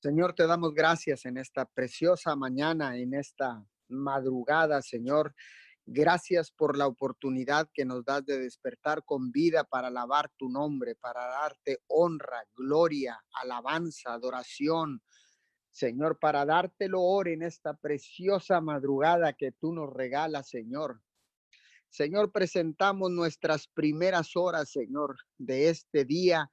Señor, te damos gracias en esta preciosa mañana, en esta madrugada, Señor. Gracias por la oportunidad que nos das de despertar con vida para alabar tu nombre, para darte honra, gloria, alabanza, adoración. Señor, para darte lo en esta preciosa madrugada que tú nos regalas, Señor. Señor, presentamos nuestras primeras horas, Señor, de este día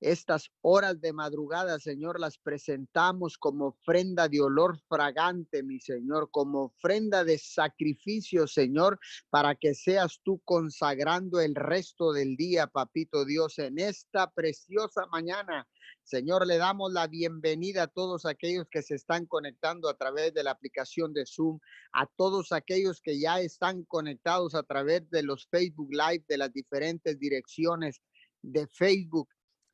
estas horas de madrugada, Señor, las presentamos como ofrenda de olor fragante, mi Señor, como ofrenda de sacrificio, Señor, para que seas tú consagrando el resto del día, Papito Dios, en esta preciosa mañana. Señor, le damos la bienvenida a todos aquellos que se están conectando a través de la aplicación de Zoom, a todos aquellos que ya están conectados a través de los Facebook Live de las diferentes direcciones de Facebook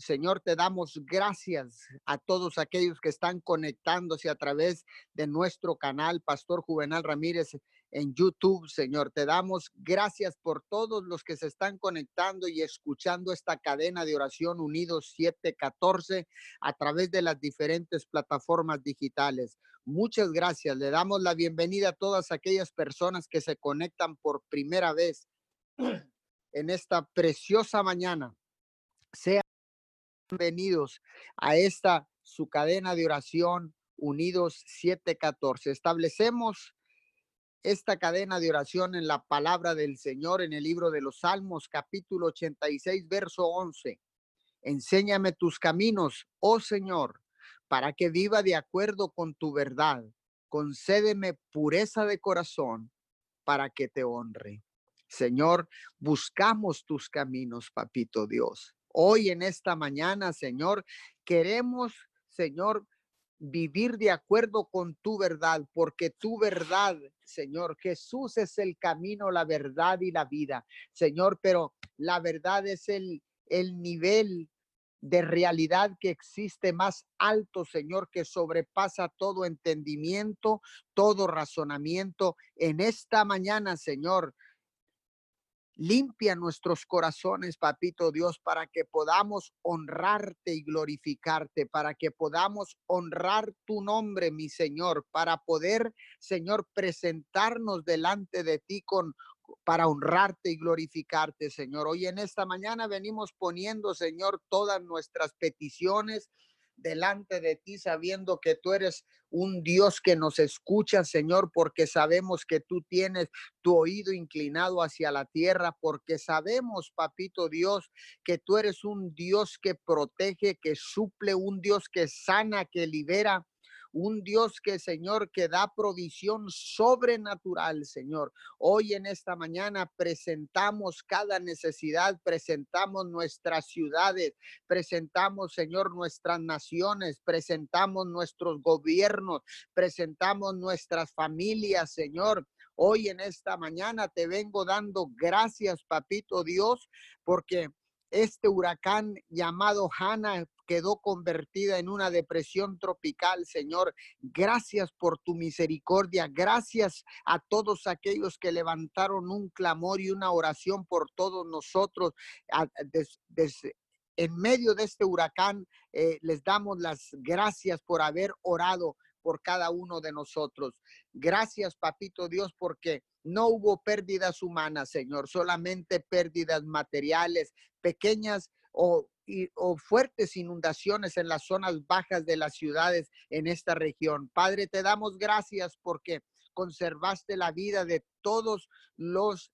Señor, te damos gracias a todos aquellos que están conectándose a través de nuestro canal, Pastor Juvenal Ramírez en YouTube, Señor. Te damos gracias por todos los que se están conectando y escuchando esta cadena de oración Unidos 714 a través de las diferentes plataformas digitales. Muchas gracias. Le damos la bienvenida a todas aquellas personas que se conectan por primera vez en esta preciosa mañana. Sea bienvenidos a esta su cadena de oración Unidos 714. Establecemos esta cadena de oración en la palabra del Señor en el libro de los Salmos, capítulo 86, verso 11. Enséñame tus caminos, oh Señor, para que viva de acuerdo con tu verdad. Concédeme pureza de corazón para que te honre. Señor, buscamos tus caminos, papito Dios hoy en esta mañana, Señor. Queremos, Señor, vivir de acuerdo con tu verdad, porque tu verdad, Señor, Jesús es el camino, la verdad y la vida, Señor, pero la verdad es el, el nivel de realidad que existe más alto, Señor, que sobrepasa todo entendimiento, todo razonamiento. En esta mañana, Señor, Limpia nuestros corazones, papito Dios, para que podamos honrarte y glorificarte, para que podamos honrar tu nombre, mi Señor, para poder, Señor, presentarnos delante de ti con para honrarte y glorificarte, Señor. Hoy en esta mañana venimos poniendo, Señor, todas nuestras peticiones, delante de ti, sabiendo que tú eres un Dios que nos escucha, Señor, porque sabemos que tú tienes tu oído inclinado hacia la tierra, porque sabemos, papito Dios, que tú eres un Dios que protege, que suple, un Dios que sana, que libera, un Dios que, Señor, que da provisión sobrenatural, Señor. Hoy en esta mañana presentamos cada necesidad, presentamos nuestras ciudades, presentamos, Señor, nuestras naciones, presentamos nuestros gobiernos, presentamos nuestras familias, Señor. Hoy en esta mañana te vengo dando gracias, papito Dios, porque este huracán llamado Hanna quedó convertida en una depresión tropical, Señor. Gracias por tu misericordia. Gracias a todos aquellos que levantaron un clamor y una oración por todos nosotros. en medio de este huracán, eh, les damos las gracias por haber orado por cada uno de nosotros. Gracias, papito Dios, porque no hubo pérdidas humanas, Señor, solamente pérdidas materiales, pequeñas o, o, fuertes inundaciones en las zonas bajas de las ciudades en esta región. Padre, te damos gracias porque conservaste la vida de todos los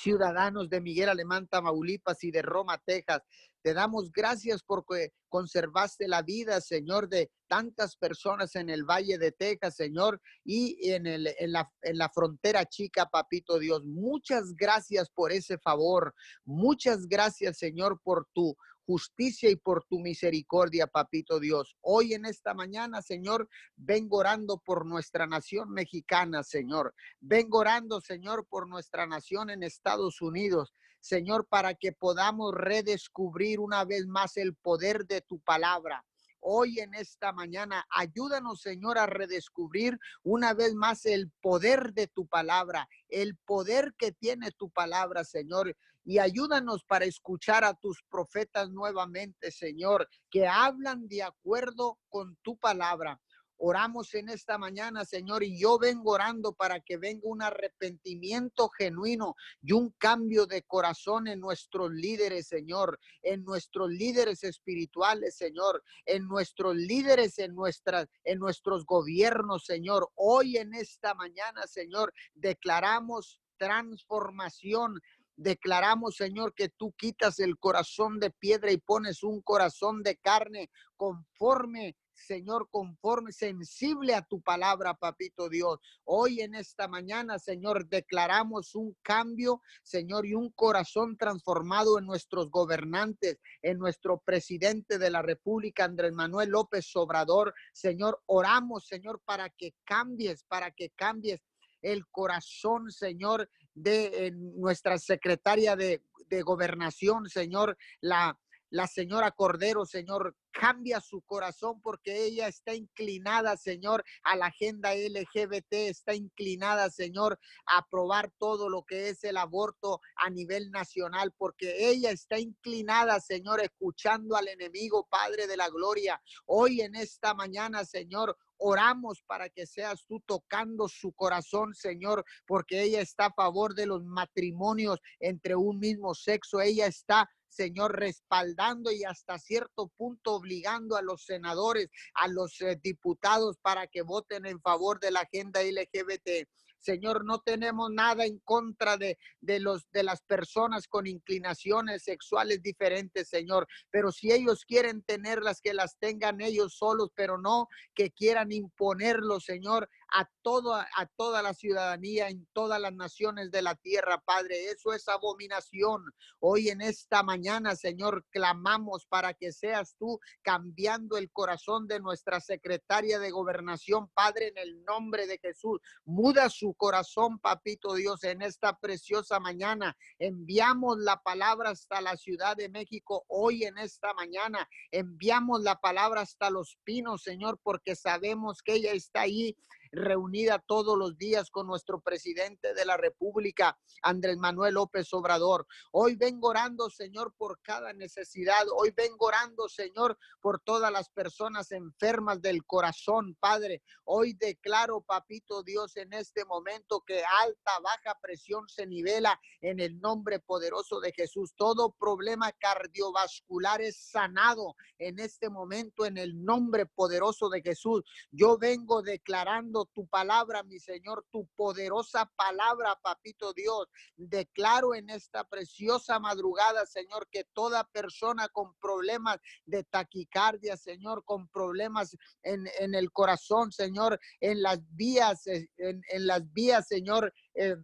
ciudadanos de Miguel Alemán, Tamaulipas y de Roma, Texas. Te damos gracias porque conservaste la vida, Señor, de tantas personas en el Valle de Texas, Señor, y en, el, la, en la frontera chica, Papito Dios. Muchas gracias por ese favor. Muchas gracias, Señor, por tu justicia y por tu misericordia, papito Dios. Hoy en esta mañana, Señor, vengo orando por nuestra nación mexicana, Señor. Vengo orando, Señor, por nuestra nación en Estados Unidos. Señor, para que podamos redescubrir una vez más el poder de tu palabra hoy en esta mañana. Ayúdanos, Señor, a redescubrir una vez más el poder de tu palabra, el poder que tiene tu palabra, Señor. Y ayúdanos para escuchar a tus profetas nuevamente, Señor, que hablan de acuerdo con tu palabra. Oramos en esta mañana, Señor, y yo vengo orando para que venga un arrepentimiento genuino y un cambio de corazón en nuestros líderes, Señor, en nuestros líderes espirituales, Señor, en nuestros líderes, en nuestras, en nuestros gobiernos, Señor. Hoy en esta mañana, Señor, declaramos transformación Declaramos, Señor, que tú quitas el corazón de piedra y pones un corazón de carne conforme Señor, conforme, sensible a tu palabra, papito Dios. Hoy en esta mañana, Señor, declaramos un cambio, Señor, y un corazón transformado en nuestros gobernantes, en nuestro presidente de la República, Andrés Manuel López Obrador. Señor, oramos, Señor, para que cambies, para que cambies el corazón, Señor, de nuestra secretaria de, de gobernación, Señor, la la señora Cordero, Señor, cambia su corazón porque ella está inclinada, Señor, a la agenda LGBT, está inclinada, Señor, a aprobar todo lo que es el aborto a nivel nacional, porque ella está inclinada, Señor, escuchando al enemigo, Padre de la Gloria. Hoy en esta mañana, Señor, oramos para que seas tú tocando su corazón, Señor, porque ella está a favor de los matrimonios entre un mismo sexo. Ella está Señor, respaldando y hasta cierto punto obligando a los senadores, a los eh, diputados para que voten en favor de la agenda LGBT. Señor, no tenemos nada en contra de, de, los, de las personas con inclinaciones sexuales diferentes, Señor. Pero si ellos quieren tenerlas, que las tengan ellos solos, pero no que quieran imponerlo, Señor, a, todo, a toda la ciudadanía en todas las naciones de la tierra, Padre. Eso es abominación. Hoy en esta mañana, Señor, clamamos para que seas tú cambiando el corazón de nuestra secretaria de gobernación, Padre, en el nombre de Jesús. Muda su corazón, papito Dios, en esta preciosa mañana. Enviamos la palabra hasta la Ciudad de México hoy en esta mañana. Enviamos la palabra hasta los pinos, Señor, porque sabemos que ella está ahí reunida todos los días con nuestro presidente de la República, Andrés Manuel López Obrador. Hoy vengo orando, Señor, por cada necesidad. Hoy vengo orando, Señor, por todas las personas enfermas del corazón, Padre. Hoy declaro, papito Dios, en este momento que alta, baja presión se nivela en el nombre poderoso de Jesús. Todo problema cardiovascular es sanado en este momento en el nombre poderoso de Jesús. Yo vengo declarando tu palabra, mi Señor, tu poderosa palabra, papito Dios. Declaro en esta preciosa madrugada, Señor, que toda persona con problemas de taquicardia, Señor, con problemas en, el corazón, Señor, en las vías, eh, en, las vías, Señor, eh,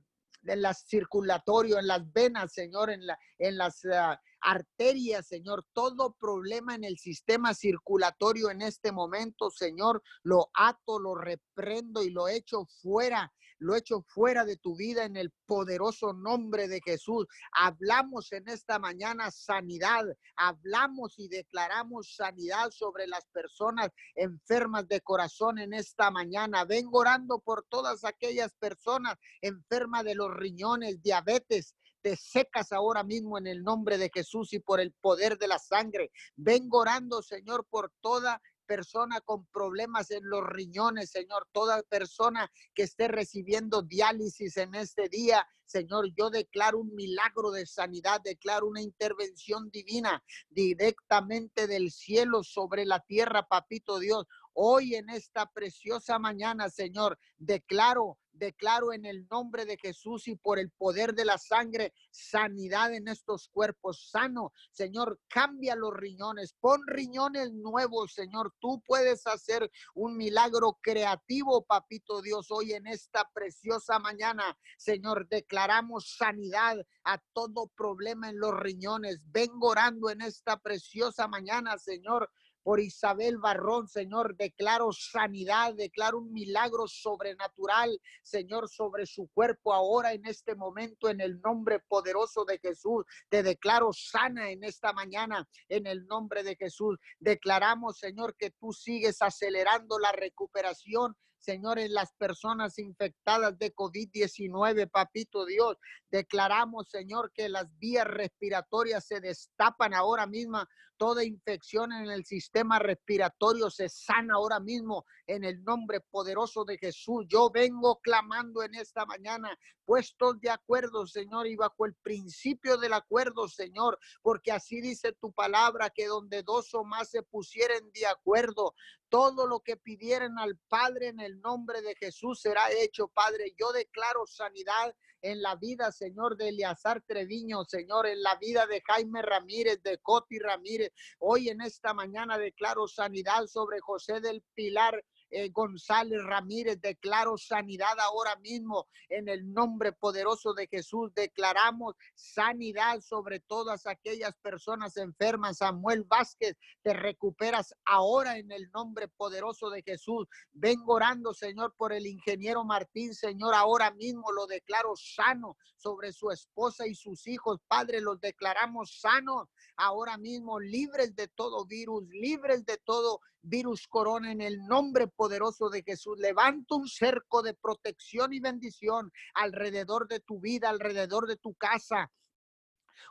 en las circulatorio, en las venas, Señor, en, la, en las ah, arterias, Señor, todo problema en el sistema circulatorio en este momento, Señor, lo ato, lo reprendo y lo echo fuera lo echo fuera de tu vida en el poderoso nombre de Jesús. Hablamos en esta mañana sanidad, hablamos y declaramos sanidad sobre las personas enfermas de corazón en esta mañana. Vengo orando por todas aquellas personas enfermas de los riñones, diabetes, te secas ahora mismo en el nombre de Jesús y por el poder de la sangre. Vengo orando, Señor, por toda persona con problemas en los riñones, Señor, toda persona que esté recibiendo diálisis en este día, Señor, yo declaro un milagro de sanidad, declaro una intervención divina directamente del cielo sobre la tierra, papito Dios. Hoy en esta preciosa mañana, Señor, declaro, declaro en el nombre de Jesús y por el poder de la sangre, sanidad en estos cuerpos sano. Señor, cambia los riñones, pon riñones nuevos, Señor. Tú puedes hacer un milagro creativo, papito Dios, hoy en esta preciosa mañana. Señor, declaramos sanidad a todo problema en los riñones. Vengo orando en esta preciosa mañana, Señor por Isabel Barrón, Señor. Declaro sanidad, declaro un milagro sobrenatural, Señor, sobre su cuerpo ahora en este momento, en el nombre poderoso de Jesús. Te declaro sana en esta mañana, en el nombre de Jesús. Declaramos, Señor, que tú sigues acelerando la recuperación Señor, en las personas infectadas de COVID-19, papito Dios. Declaramos, Señor, que las vías respiratorias se destapan ahora mismo. Toda infección en el sistema respiratorio se sana ahora mismo en el nombre poderoso de Jesús. Yo vengo clamando en esta mañana, puestos de acuerdo, Señor, y bajo el principio del acuerdo, Señor, porque así dice tu palabra, que donde dos o más se pusieren de acuerdo, todo lo que pidieran al Padre en el nombre de Jesús será hecho, Padre. Yo declaro sanidad en la vida, Señor, de Eleazar Treviño, Señor, en la vida de Jaime Ramírez, de Coti Ramírez. Hoy en esta mañana declaro sanidad sobre José del Pilar eh, González Ramírez, declaro sanidad ahora mismo en el nombre poderoso de Jesús. Declaramos sanidad sobre todas aquellas personas enfermas. Samuel Vázquez, te recuperas ahora en el nombre poderoso de Jesús. Vengo orando, Señor, por el ingeniero Martín, Señor, ahora mismo lo declaro sano sobre su esposa y sus hijos. Padre, los declaramos sanos ahora mismo, libres de todo virus, libres de todo virus corona en el nombre poderoso de Jesús. Levanta un cerco de protección y bendición alrededor de tu vida, alrededor de tu casa,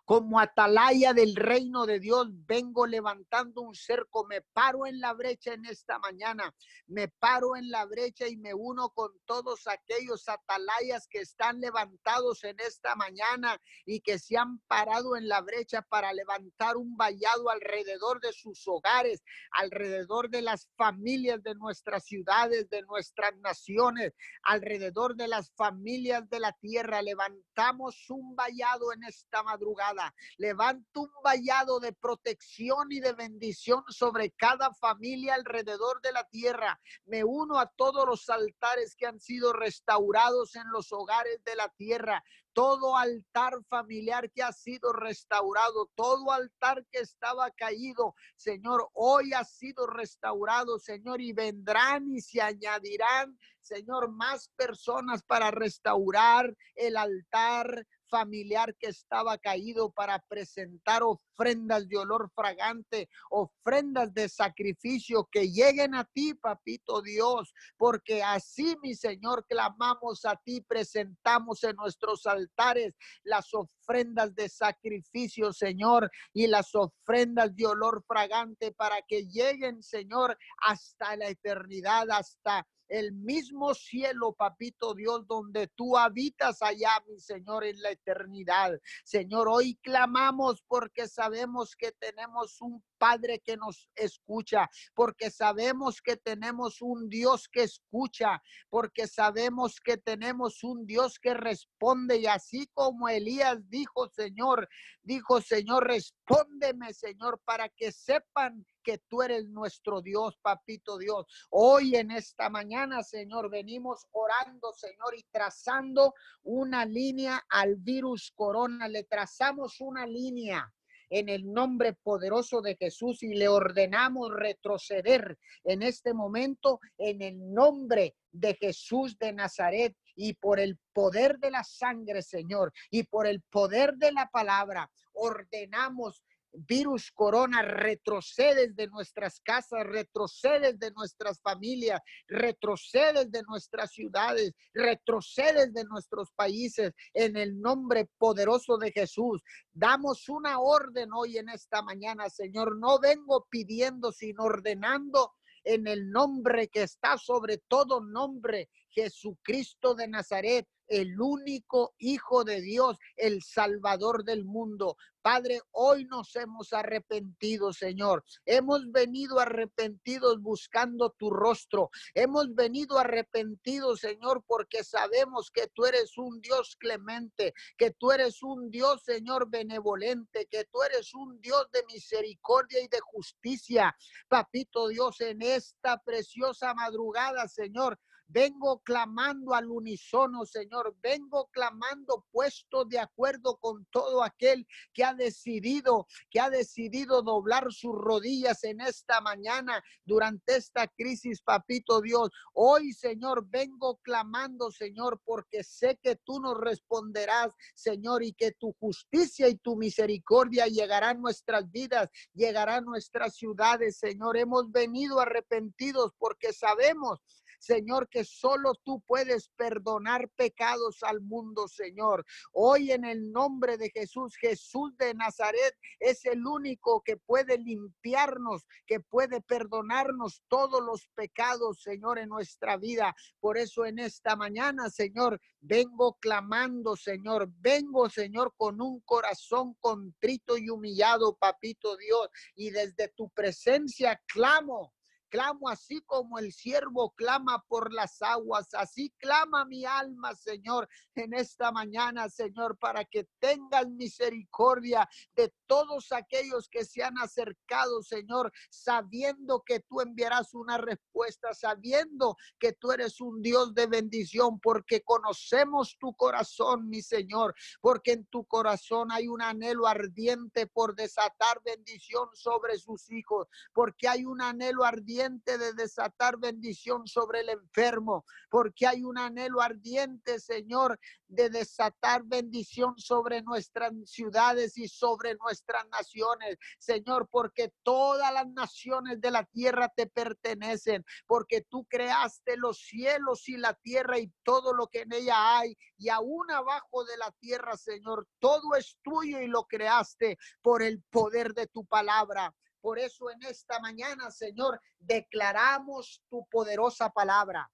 como atalaya del reino de Dios, vengo levantando un cerco, me paro en la brecha en esta mañana, me paro en la brecha y me uno con todos aquellos atalayas que están levantados en esta mañana y que se han parado en la brecha para levantar un vallado alrededor de sus hogares, alrededor de las familias de nuestras ciudades, de nuestras naciones, alrededor de las familias de la tierra. Levantamos un vallado en esta madrugada Levanto un vallado de protección y de bendición sobre cada familia alrededor de la tierra. Me uno a todos los altares que han sido restaurados en los hogares de la tierra todo altar familiar que ha sido restaurado, todo altar que estaba caído, Señor, hoy ha sido restaurado, Señor, y vendrán y se añadirán, Señor, más personas para restaurar el altar familiar que estaba caído para presentar ofrendas de olor fragante, ofrendas de sacrificio que lleguen a ti, papito Dios, porque así, mi Señor, clamamos a ti, presentamos en nuestros altares las ofrendas de sacrificio, Señor, y las ofrendas de olor fragante para que lleguen, Señor, hasta la eternidad, hasta el mismo cielo, papito Dios, donde tú habitas allá, mi Señor, en la eternidad. Señor, hoy clamamos porque sabemos que tenemos un Padre que nos escucha, porque sabemos que tenemos un Dios que escucha, porque sabemos que tenemos un Dios que responde. Y así como Elías dijo, Señor, dijo, Señor, respóndeme, Señor, para que sepan que tú eres nuestro Dios, papito Dios. Hoy en esta mañana, Señor, venimos orando, Señor, y trazando una línea al virus corona. Le trazamos una línea en el nombre poderoso de Jesús y le ordenamos retroceder en este momento en el nombre de Jesús de Nazaret y por el poder de la sangre, Señor, y por el poder de la palabra, ordenamos virus corona, retrocedes de nuestras casas, retrocedes de nuestras familias, retrocedes de nuestras ciudades, retrocedes de nuestros países en el nombre poderoso de Jesús. Damos una orden hoy en esta mañana, Señor. No vengo pidiendo, sino ordenando en el nombre que está sobre todo nombre, Jesucristo de Nazaret el único Hijo de Dios, el Salvador del mundo. Padre, hoy nos hemos arrepentido, Señor. Hemos venido arrepentidos buscando tu rostro. Hemos venido arrepentidos, Señor, porque sabemos que tú eres un Dios clemente, que tú eres un Dios, Señor, benevolente, que tú eres un Dios de misericordia y de justicia. Papito Dios, en esta preciosa madrugada, Señor, Vengo clamando al unísono, Señor. Vengo clamando puesto de acuerdo con todo aquel que ha decidido, que ha decidido doblar sus rodillas en esta mañana durante esta crisis, papito Dios. Hoy, Señor, vengo clamando, Señor, porque sé que tú nos responderás, Señor, y que tu justicia y tu misericordia llegarán a nuestras vidas, llegarán a nuestras ciudades, Señor. Hemos venido arrepentidos porque sabemos Señor, que solo tú puedes perdonar pecados al mundo, Señor. Hoy en el nombre de Jesús, Jesús de Nazaret es el único que puede limpiarnos, que puede perdonarnos todos los pecados, Señor, en nuestra vida. Por eso en esta mañana, Señor, vengo clamando, Señor. Vengo, Señor, con un corazón contrito y humillado, papito Dios. Y desde tu presencia clamo Clamo así como el siervo clama por las aguas, así clama mi alma, Señor, en esta mañana, Señor, para que tengas misericordia de todos aquellos que se han acercado, Señor, sabiendo que tú enviarás una respuesta, sabiendo que tú eres un Dios de bendición, porque conocemos tu corazón, mi Señor, porque en tu corazón hay un anhelo ardiente por desatar bendición sobre sus hijos, porque hay un anhelo ardiente de desatar bendición sobre el enfermo, porque hay un anhelo ardiente, Señor, de desatar bendición sobre nuestras ciudades y sobre nuestras naciones, Señor, porque todas las naciones de la tierra te pertenecen, porque tú creaste los cielos y la tierra y todo lo que en ella hay, y aún abajo de la tierra, Señor, todo es tuyo y lo creaste por el poder de tu palabra. Por eso en esta mañana, Señor, declaramos tu poderosa palabra.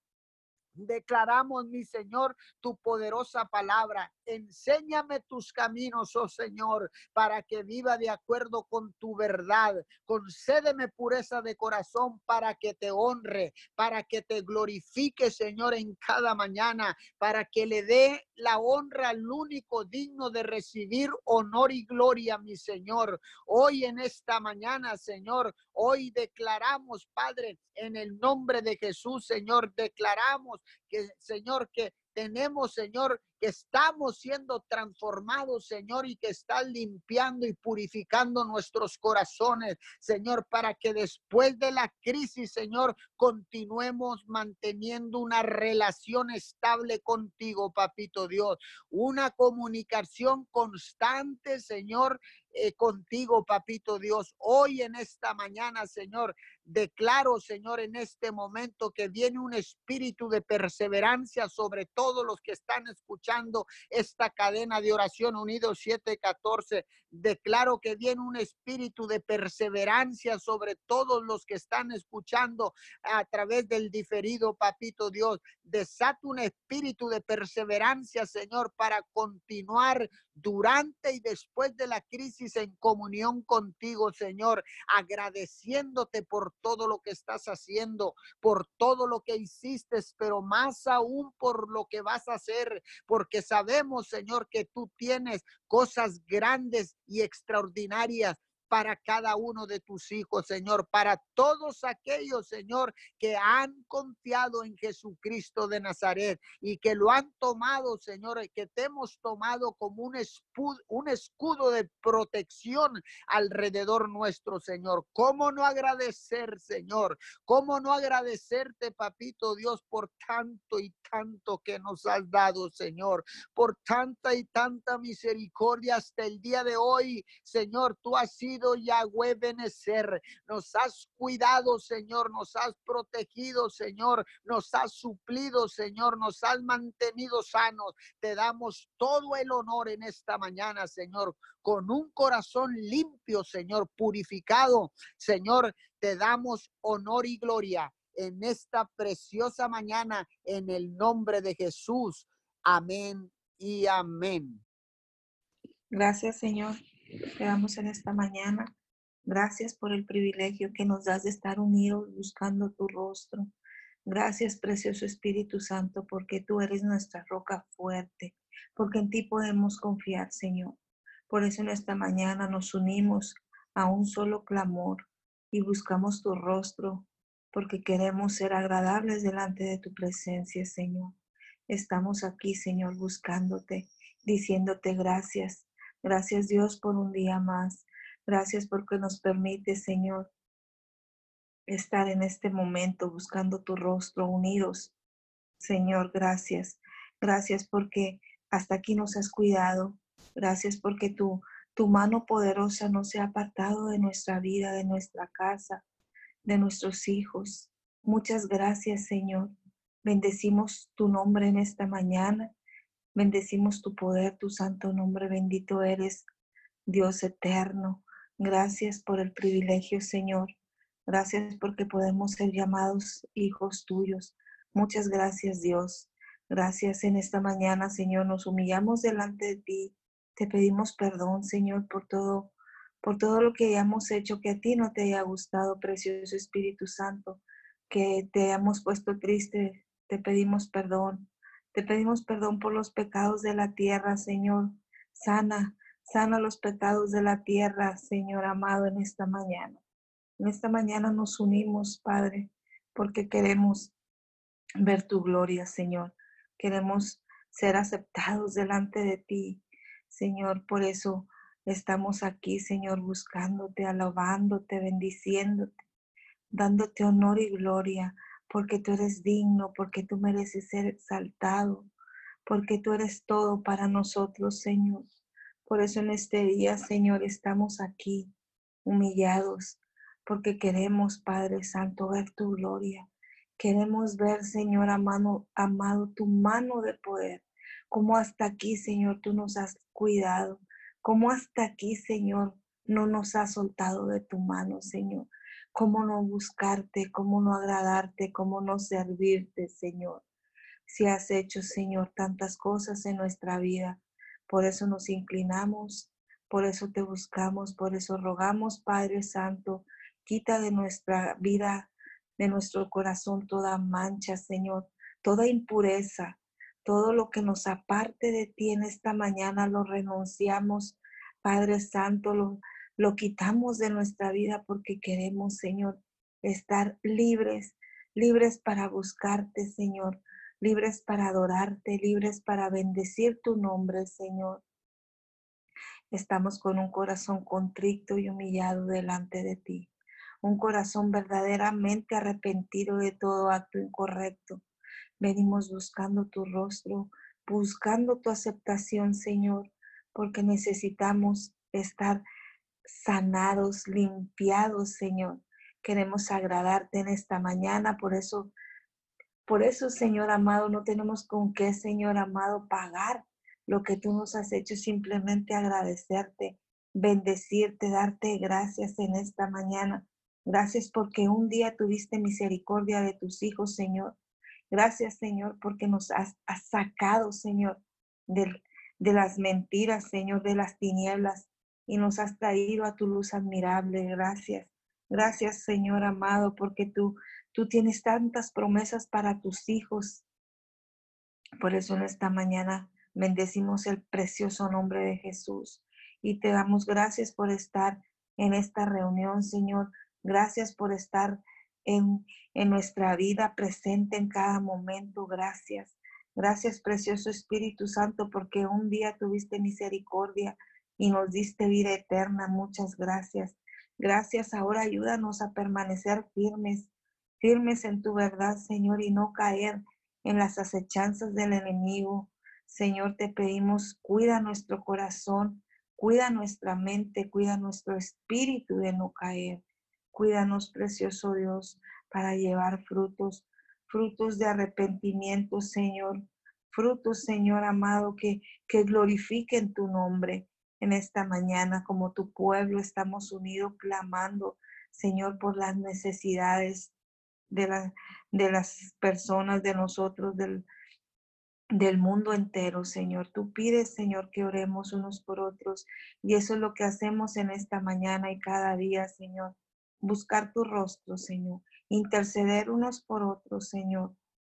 Declaramos, mi Señor, tu poderosa palabra. Enséñame tus caminos, oh Señor, para que viva de acuerdo con tu verdad. Concédeme pureza de corazón para que te honre, para que te glorifique, Señor, en cada mañana, para que le dé la honra al único digno de recibir honor y gloria, mi Señor. Hoy en esta mañana, Señor, hoy declaramos, Padre, en el nombre de Jesús, Señor, declaramos que, Señor, que tenemos, Señor, que estamos siendo transformados, Señor, y que estás limpiando y purificando nuestros corazones, Señor, para que después de la crisis, Señor, continuemos manteniendo una relación estable contigo, papito Dios, una comunicación constante, Señor, eh, contigo, papito Dios. Hoy en esta mañana, Señor, declaro, Señor, en este momento que viene un espíritu de perseverancia sobre todos los que están escuchando esta cadena de oración unido 714. Declaro que viene un espíritu de perseverancia sobre todos los que están escuchando a través del diferido, papito Dios. Desata un espíritu de perseverancia, Señor, para continuar durante y después de la crisis en comunión contigo, Señor, agradeciéndote por todo lo que estás haciendo, por todo lo que hiciste, pero más aún por lo que vas a hacer, porque sabemos, Señor, que tú tienes cosas grandes y extraordinarias para cada uno de tus hijos, Señor, para todos aquellos, Señor, que han confiado en Jesucristo de Nazaret y que lo han tomado, Señor, que te hemos tomado como un escudo, un escudo de protección alrededor nuestro, Señor. ¿Cómo no agradecer, Señor? ¿Cómo no agradecerte, papito Dios, por tanto y tanto que nos has dado, Señor? Por tanta y tanta misericordia hasta el día de hoy, Señor, tú has sido Yahweh Benecer. Nos has cuidado, Señor, nos has protegido, Señor, nos has suplido, Señor, nos has mantenido sanos. Te damos todo el honor en esta mañana, Señor, con un corazón limpio, Señor, purificado. Señor, te damos honor y gloria en esta preciosa mañana en el nombre de Jesús. Amén y amén. Gracias, Señor. Te en esta mañana. Gracias por el privilegio que nos das de estar unidos buscando tu rostro. Gracias, precioso Espíritu Santo, porque tú eres nuestra roca fuerte, porque en ti podemos confiar, Señor. Por eso en esta mañana nos unimos a un solo clamor y buscamos tu rostro, porque queremos ser agradables delante de tu presencia, Señor. Estamos aquí, Señor, buscándote, diciéndote gracias, Gracias Dios por un día más. Gracias porque nos permite, Señor, estar en este momento buscando tu rostro unidos. Señor, gracias. Gracias porque hasta aquí nos has cuidado. Gracias porque tu, tu mano poderosa no se ha apartado de nuestra vida, de nuestra casa, de nuestros hijos. Muchas gracias, Señor. Bendecimos tu nombre en esta mañana. Bendecimos tu poder, tu santo nombre. Bendito eres, Dios eterno. Gracias por el privilegio, Señor. Gracias porque podemos ser llamados hijos tuyos. Muchas gracias, Dios. Gracias en esta mañana, Señor. Nos humillamos delante de ti. Te pedimos perdón, Señor, por todo, por todo lo que hayamos hecho que a ti no te haya gustado, precioso Espíritu Santo, que te hayamos puesto triste. Te pedimos perdón. Te pedimos perdón por los pecados de la tierra, Señor. Sana, sana los pecados de la tierra, Señor amado, en esta mañana. En esta mañana nos unimos, Padre, porque queremos ver tu gloria, Señor. Queremos ser aceptados delante de ti, Señor. Por eso estamos aquí, Señor, buscándote, alabándote, bendiciéndote, dándote honor y gloria, porque tú eres digno, porque tú mereces ser exaltado, porque tú eres todo para nosotros, Señor. Por eso en este día, Señor, estamos aquí humillados, porque queremos, Padre Santo, ver tu gloria. Queremos ver, Señor amado, amado, tu mano de poder. Como hasta aquí, Señor, tú nos has cuidado. Como hasta aquí, Señor, no nos has soltado de tu mano, Señor. Cómo no buscarte, cómo no agradarte, cómo no servirte, Señor. Si has hecho, Señor, tantas cosas en nuestra vida, por eso nos inclinamos, por eso te buscamos, por eso rogamos, Padre Santo, quita de nuestra vida de nuestro corazón toda mancha, Señor, toda impureza, todo lo que nos aparte de ti en esta mañana lo renunciamos, Padre Santo, lo, lo quitamos de nuestra vida porque queremos, Señor, estar libres, libres para buscarte, Señor, libres para adorarte, libres para bendecir tu nombre, Señor. Estamos con un corazón contrito y humillado delante de ti un corazón verdaderamente arrepentido de todo acto incorrecto. Venimos buscando tu rostro, buscando tu aceptación, Señor, porque necesitamos estar sanados, limpiados, Señor. Queremos agradarte en esta mañana, por eso, por eso, Señor amado, no tenemos con qué, Señor amado, pagar lo que tú nos has hecho, simplemente agradecerte, bendecirte, darte gracias en esta mañana Gracias porque un día tuviste misericordia de tus hijos, Señor. Gracias, Señor, porque nos has, sacado, Señor, de, de las mentiras, Señor, de las tinieblas y nos has traído a tu luz admirable. Gracias. Gracias, Señor amado, porque tú, tú tienes tantas promesas para tus hijos. Por eso en esta mañana bendecimos el precioso nombre de Jesús y te damos gracias por estar en esta reunión, Señor, Gracias por estar en, nuestra vida presente en cada momento. Gracias. Gracias, precioso Espíritu Santo, porque un día tuviste misericordia y nos diste vida eterna. Muchas gracias. Gracias. Ahora ayúdanos a permanecer firmes, firmes en tu verdad, Señor, y no caer en las acechanzas del enemigo. Señor, te pedimos, cuida nuestro corazón, cuida nuestra mente, cuida nuestro espíritu de no caer. Cuídanos, precioso Dios, para llevar frutos, frutos de arrepentimiento, Señor. Frutos, Señor amado, que, que glorifiquen tu nombre en esta mañana. Como tu pueblo estamos unidos clamando, Señor, por las necesidades de, de las personas, de nosotros, del, del mundo entero, Señor. Tú pides, Señor, que oremos unos por otros. Y eso es lo que hacemos en esta mañana y cada día, Señor buscar tu rostro, Señor, interceder unos por otros, Señor.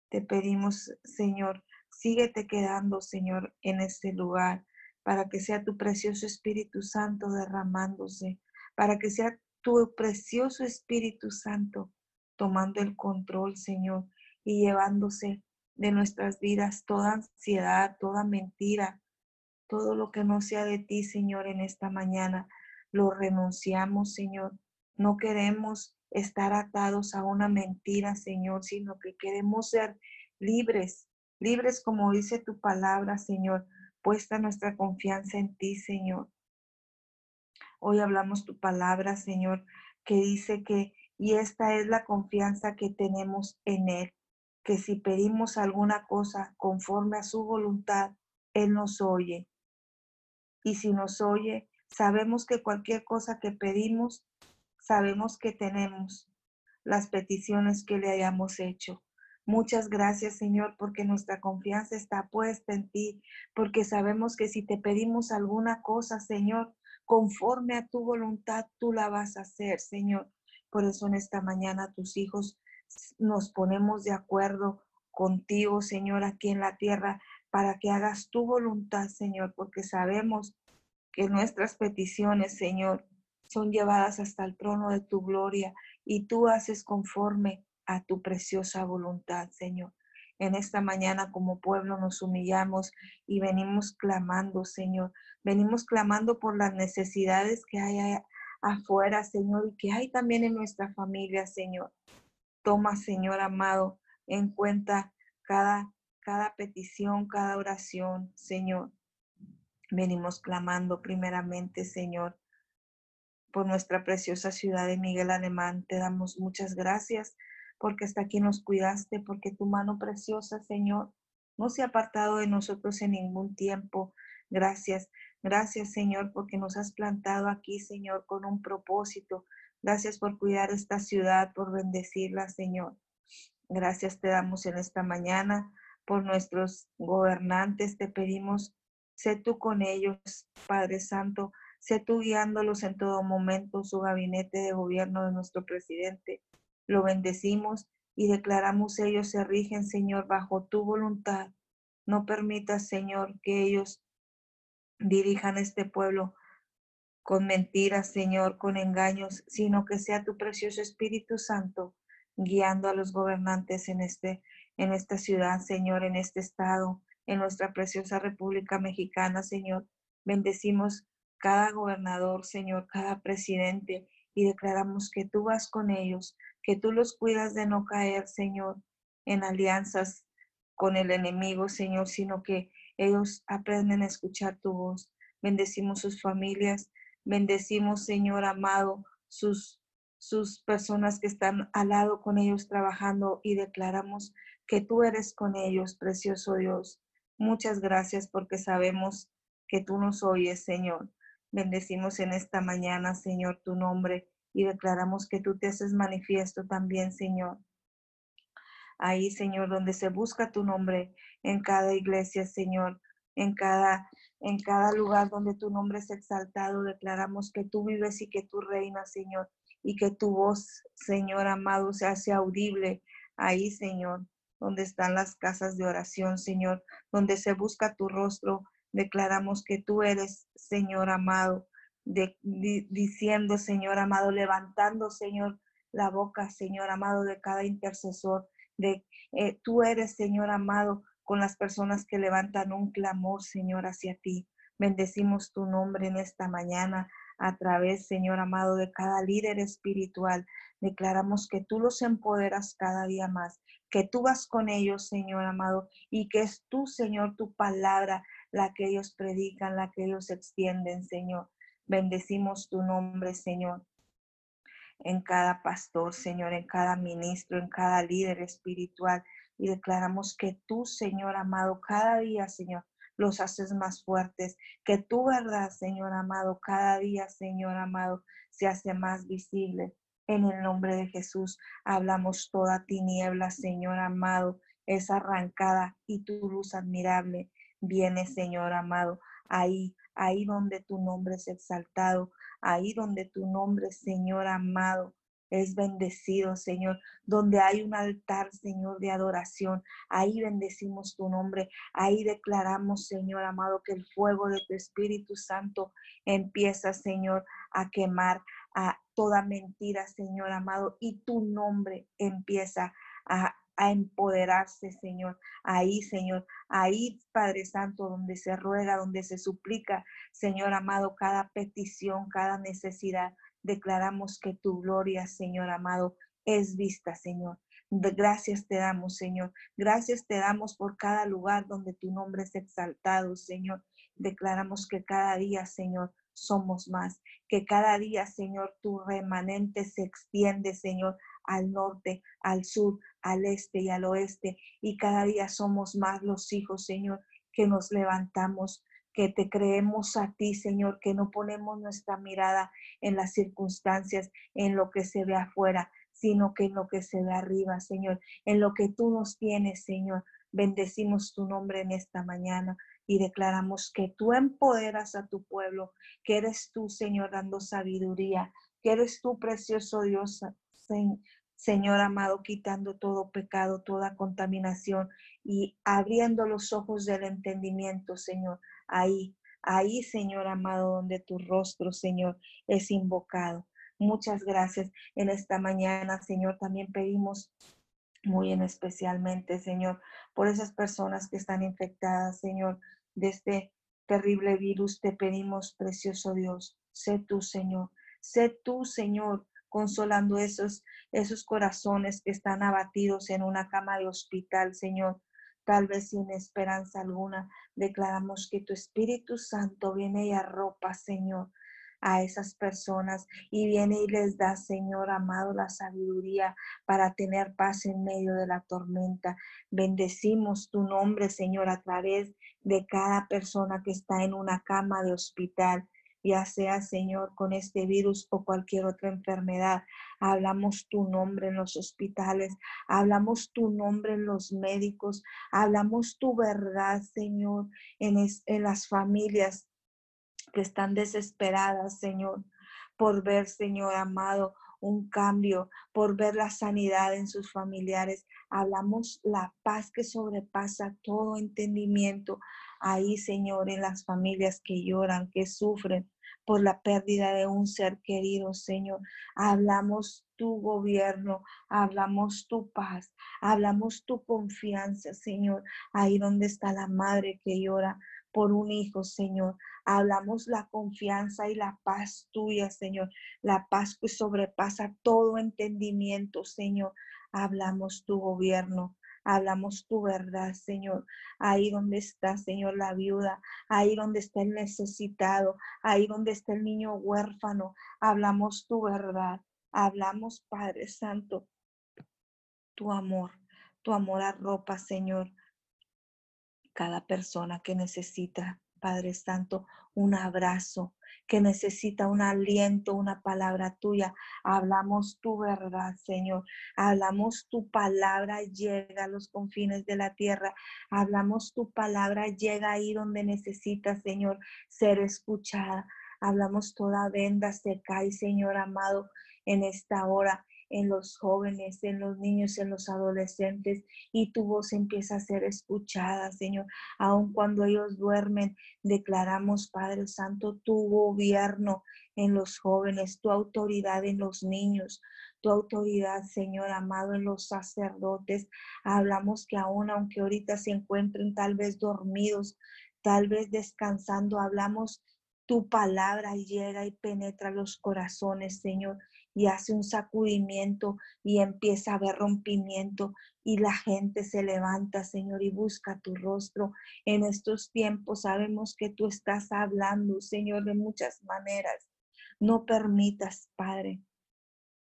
Te pedimos, Señor, síguete quedando, Señor, en este lugar, para que sea tu precioso Espíritu Santo derramándose, para que sea tu precioso Espíritu Santo tomando el control, Señor, y llevándose de nuestras vidas toda ansiedad, toda mentira, todo lo que no sea de ti, Señor, en esta mañana. Lo renunciamos, Señor, no queremos estar atados a una mentira, Señor, sino que queremos ser libres, libres como dice tu palabra, Señor, puesta nuestra confianza en ti, Señor. Hoy hablamos tu palabra, Señor, que dice que, y esta es la confianza que tenemos en Él, que si pedimos alguna cosa conforme a su voluntad, Él nos oye. Y si nos oye, sabemos que cualquier cosa que pedimos, sabemos que tenemos las peticiones que le hayamos hecho. Muchas gracias, Señor, porque nuestra confianza está puesta en ti, porque sabemos que si te pedimos alguna cosa, Señor, conforme a tu voluntad, tú la vas a hacer, Señor. Por eso en esta mañana tus hijos nos ponemos de acuerdo contigo, Señor, aquí en la tierra, para que hagas tu voluntad, Señor, porque sabemos que nuestras peticiones, Señor, son llevadas hasta el trono de tu gloria y tú haces conforme a tu preciosa voluntad, Señor. En esta mañana como pueblo nos humillamos y venimos clamando, Señor. Venimos clamando por las necesidades que hay afuera, Señor, y que hay también en nuestra familia, Señor. Toma, Señor amado, en cuenta cada, cada petición, cada oración, Señor. Venimos clamando primeramente, Señor, por nuestra preciosa ciudad de Miguel Alemán. Te damos muchas gracias porque hasta aquí nos cuidaste, porque tu mano preciosa, Señor, no se ha apartado de nosotros en ningún tiempo. Gracias, gracias, Señor, porque nos has plantado aquí, Señor, con un propósito. Gracias por cuidar esta ciudad, por bendecirla, Señor. Gracias te damos en esta mañana por nuestros gobernantes. Te pedimos, sé tú con ellos, Padre Santo. Sé tú guiándolos en todo momento, su gabinete de gobierno de nuestro presidente lo bendecimos y declaramos ellos se rigen, Señor, bajo tu voluntad. No permitas, Señor, que ellos dirijan este pueblo con mentiras, Señor, con engaños, sino que sea tu precioso Espíritu Santo guiando a los gobernantes en este en esta ciudad, Señor, en este estado, en nuestra preciosa República Mexicana, Señor. Bendecimos cada gobernador, Señor, cada presidente y declaramos que tú vas con ellos, que tú los cuidas de no caer, Señor, en alianzas con el enemigo, Señor, sino que ellos aprenden a escuchar tu voz. Bendecimos sus familias, bendecimos, Señor amado, sus, sus personas que están al lado con ellos trabajando y declaramos que tú eres con ellos, precioso Dios. Muchas gracias porque sabemos que tú nos oyes, Señor. Bendecimos en esta mañana, Señor, tu nombre y declaramos que tú te haces manifiesto también, Señor. Ahí, Señor, donde se busca tu nombre en cada iglesia, Señor, en cada en cada lugar donde tu nombre es exaltado, declaramos que tú vives y que tú reinas, Señor, y que tu voz, Señor amado, se hace audible ahí, Señor, donde están las casas de oración, Señor, donde se busca tu rostro. Declaramos que tú eres, Señor amado, diciendo, Señor amado, levantando, Señor, la boca, Señor amado, de cada intercesor, de eh, tú eres, Señor amado, con las personas que levantan un clamor, Señor, hacia ti. Bendecimos tu nombre en esta mañana a través, Señor amado, de cada líder espiritual. Declaramos que tú los empoderas cada día más, que tú vas con ellos, Señor amado, y que es tú, Señor, tu palabra, la que ellos predican, la que ellos extienden, Señor. Bendecimos tu nombre, Señor, en cada pastor, Señor, en cada ministro, en cada líder espiritual. Y declaramos que tú, Señor amado, cada día, Señor, los haces más fuertes, que tu verdad, Señor amado, cada día, Señor amado, se hace más visible. En el nombre de Jesús hablamos toda tiniebla, Señor amado, es arrancada y tu luz admirable viene, Señor amado, ahí ahí donde tu nombre es exaltado, ahí donde tu nombre, Señor amado, es bendecido, Señor, donde hay un altar, Señor, de adoración. Ahí bendecimos tu nombre. Ahí declaramos, Señor amado, que el fuego de tu Espíritu Santo empieza, Señor, a quemar a toda mentira, Señor amado, y tu nombre empieza a a empoderarse, Señor. Ahí, Señor, ahí, Padre Santo, donde se ruega, donde se suplica, Señor amado, cada petición, cada necesidad. Declaramos que tu gloria, Señor amado, es vista, Señor. Gracias te damos, Señor. Gracias te damos por cada lugar donde tu nombre es exaltado, Señor. Declaramos que cada día, Señor, somos más. Que cada día, Señor, tu remanente se extiende, Señor, al norte, al sur, al este y al oeste. Y cada día somos más los hijos, Señor, que nos levantamos, que te creemos a ti, Señor, que no ponemos nuestra mirada en las circunstancias, en lo que se ve afuera, sino que en lo que se ve arriba, Señor, en lo que tú nos tienes, Señor. Bendecimos tu nombre en esta mañana y declaramos que tú empoderas a tu pueblo, que eres tú, Señor, dando sabiduría, que eres tú, precioso Dios, Señor amado, quitando todo pecado, toda contaminación y abriendo los ojos del entendimiento, Señor. Ahí, ahí, Señor amado, donde tu rostro, Señor, es invocado. Muchas gracias en esta mañana, Señor. También pedimos muy en especialmente, Señor, por esas personas que están infectadas, Señor, de este terrible virus. Te pedimos, precioso Dios, sé tú, Señor, sé tú, Señor, consolando esos, esos corazones que están abatidos en una cama de hospital, Señor, tal vez sin esperanza alguna. Declaramos que tu Espíritu Santo viene y arropa, Señor, a esas personas y viene y les da, Señor amado, la sabiduría para tener paz en medio de la tormenta. Bendecimos tu nombre, Señor, a través de cada persona que está en una cama de hospital ya sea, Señor, con este virus o cualquier otra enfermedad. Hablamos tu nombre en los hospitales, hablamos tu nombre en los médicos, hablamos tu verdad, Señor, en, en las familias que están desesperadas, Señor, por ver, Señor amado, un cambio, por ver la sanidad en sus familiares. Hablamos la paz que sobrepasa todo entendimiento ahí, Señor, en las familias que lloran, que sufren por la pérdida de un ser querido, Señor. Hablamos tu gobierno, hablamos tu paz, hablamos tu confianza, Señor, ahí donde está la madre que llora por un hijo, Señor. Hablamos la confianza y la paz tuya, Señor. La paz que sobrepasa todo entendimiento, Señor. Hablamos tu gobierno. Hablamos tu verdad, Señor. Ahí donde está, Señor, la viuda. Ahí donde está el necesitado. Ahí donde está el niño huérfano. Hablamos tu verdad. Hablamos, Padre Santo, tu amor. Tu amor arropa, Señor, cada persona que necesita, Padre Santo, un abrazo, que necesita un aliento, una palabra tuya. Hablamos tu verdad, Señor. Hablamos tu palabra, llega a los confines de la tierra. Hablamos tu palabra, llega ahí donde necesita, Señor, ser escuchada. Hablamos toda venda, se cae, Señor amado, en esta hora en los jóvenes, en los niños, en los adolescentes, y tu voz empieza a ser escuchada, Señor. Aun cuando ellos duermen, declaramos, Padre Santo, tu gobierno en los jóvenes, tu autoridad en los niños, tu autoridad, Señor amado, en los sacerdotes. Hablamos que aún, aunque ahorita se encuentren tal vez dormidos, tal vez descansando, hablamos tu palabra llega y penetra los corazones, Señor y hace un sacudimiento y empieza a haber rompimiento y la gente se levanta, Señor, y busca tu rostro. En estos tiempos sabemos que tú estás hablando, Señor, de muchas maneras. No permitas, Padre,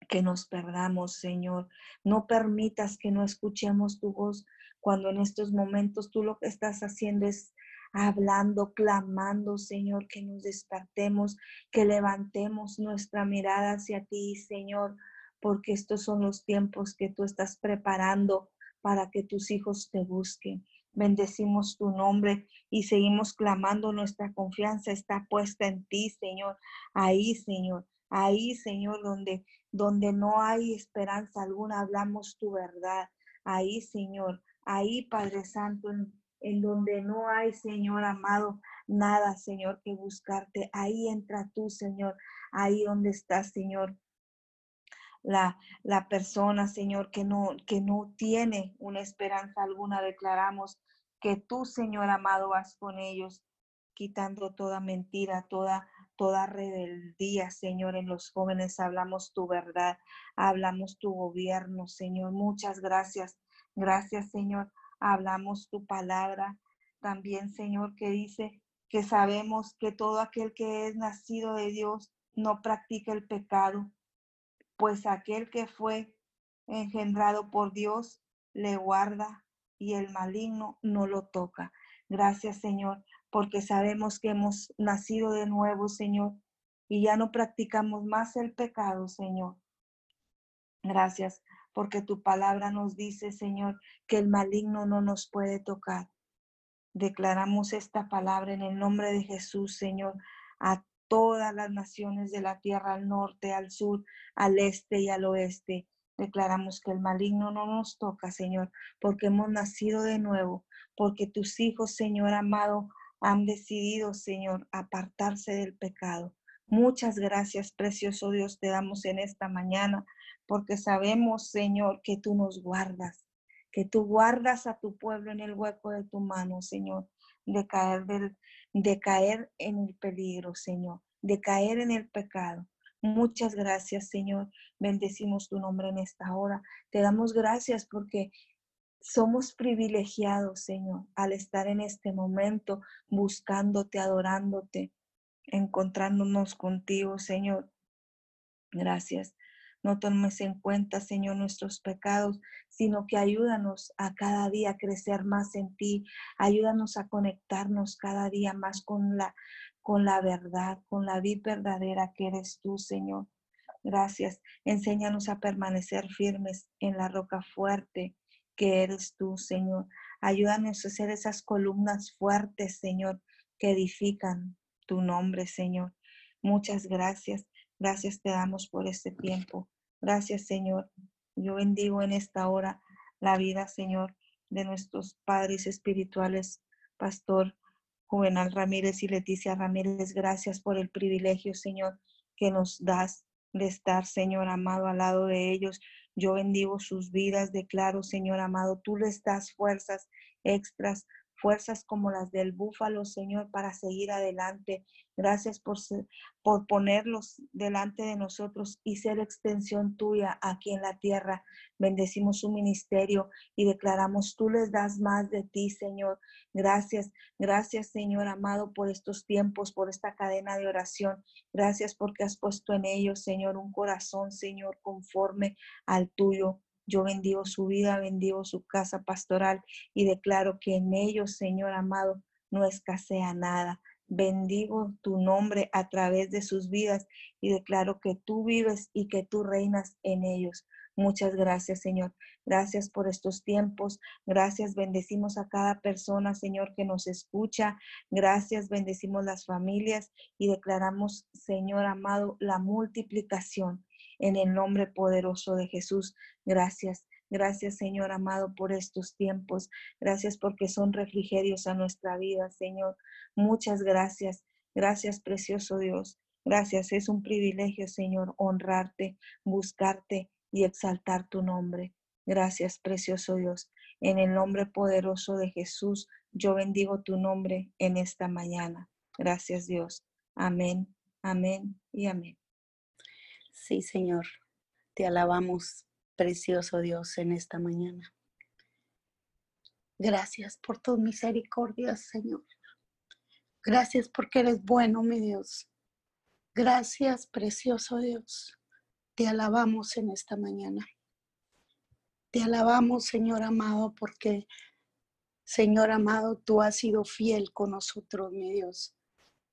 que nos perdamos, Señor. No permitas que no escuchemos tu voz cuando en estos momentos tú lo que estás haciendo es hablando, clamando, Señor, que nos despertemos, que levantemos nuestra mirada hacia ti, Señor, porque estos son los tiempos que tú estás preparando para que tus hijos te busquen. Bendecimos tu nombre y seguimos clamando. Nuestra confianza está puesta en ti, Señor. Ahí, Señor. Ahí, Señor, donde, donde no hay esperanza alguna, hablamos tu verdad. Ahí, Señor. Ahí, Padre Santo, en, en donde no hay, Señor amado, nada, Señor, que buscarte. Ahí entra tú, Señor, ahí donde estás, Señor. La, la persona, Señor, que no, que no tiene una esperanza alguna, declaramos que tú, Señor amado, vas con ellos, quitando toda mentira, toda, toda rebeldía, Señor, en los jóvenes. Hablamos tu verdad, hablamos tu gobierno, Señor. Muchas gracias. Gracias, Señor hablamos tu palabra. También, Señor, que dice que sabemos que todo aquel que es nacido de Dios no practica el pecado, pues aquel que fue engendrado por Dios le guarda y el maligno no lo toca. Gracias, Señor, porque sabemos que hemos nacido de nuevo, Señor, y ya no practicamos más el pecado, Señor. Gracias, porque tu palabra nos dice, Señor, que el maligno no nos puede tocar. Declaramos esta palabra en el nombre de Jesús, Señor, a todas las naciones de la tierra, al norte, al sur, al este y al oeste. Declaramos que el maligno no nos toca, Señor, porque hemos nacido de nuevo, porque tus hijos, Señor amado, han decidido, Señor, apartarse del pecado. Muchas gracias, precioso Dios, te damos en esta mañana, porque sabemos, Señor, que tú nos guardas, que tú guardas a tu pueblo en el hueco de tu mano, Señor, de caer, del, de caer en el peligro, Señor, de caer en el pecado. Muchas gracias, Señor. Bendecimos tu nombre en esta hora. Te damos gracias porque somos privilegiados, Señor, al estar en este momento buscándote, adorándote, encontrándonos contigo, Señor. Gracias. No tomes en cuenta, Señor, nuestros pecados, sino que ayúdanos a cada día crecer más en ti. Ayúdanos a conectarnos cada día más con la, con la verdad, con la vida verdadera que eres tú, Señor. Gracias. Enséñanos a permanecer firmes en la roca fuerte que eres tú, Señor. Ayúdanos a ser esas columnas fuertes, Señor, que edifican tu nombre, Señor. Muchas gracias. Gracias te damos por este tiempo. Gracias, Señor. Yo bendigo en esta hora la vida, Señor, de nuestros padres espirituales, Pastor Juvenal Ramírez y Leticia Ramírez. Gracias por el privilegio, Señor, que nos das de estar, Señor amado, al lado de ellos. Yo bendigo sus vidas, declaro, Señor amado, tú les das fuerzas extras, fuerzas como las del búfalo, Señor, para seguir adelante. Gracias por, por ponerlos delante de nosotros y ser extensión tuya aquí en la tierra. Bendecimos su ministerio y declaramos, tú les das más de ti, Señor. Gracias, gracias, Señor amado, por estos tiempos, por esta cadena de oración. Gracias porque has puesto en ellos, Señor, un corazón, Señor, conforme al tuyo. Yo bendigo su vida, bendigo su casa pastoral y declaro que en ellos, Señor amado, no escasea nada. Bendigo tu nombre a través de sus vidas y declaro que tú vives y que tú reinas en ellos. Muchas gracias, Señor. Gracias por estos tiempos. Gracias, bendecimos a cada persona, Señor, que nos escucha. Gracias, bendecimos las familias y declaramos, Señor amado, la multiplicación en el nombre poderoso de Jesús. Gracias. Gracias, Señor amado, por estos tiempos. Gracias porque son refrigerios a nuestra vida, Señor. Muchas gracias. Gracias, precioso Dios. Gracias. Es un privilegio, Señor, honrarte, buscarte y exaltar tu nombre. Gracias, precioso Dios. En el nombre poderoso de Jesús, yo bendigo tu nombre en esta mañana. Gracias, Dios. Amén, amén y amén. Sí, Señor, te alabamos, precioso Dios, en esta mañana. Gracias por tu misericordia, Señor. Gracias porque eres bueno, mi Dios. Gracias, precioso Dios. Te alabamos en esta mañana. Te alabamos, Señor amado, porque, Señor amado, tú has sido fiel con nosotros, mi Dios.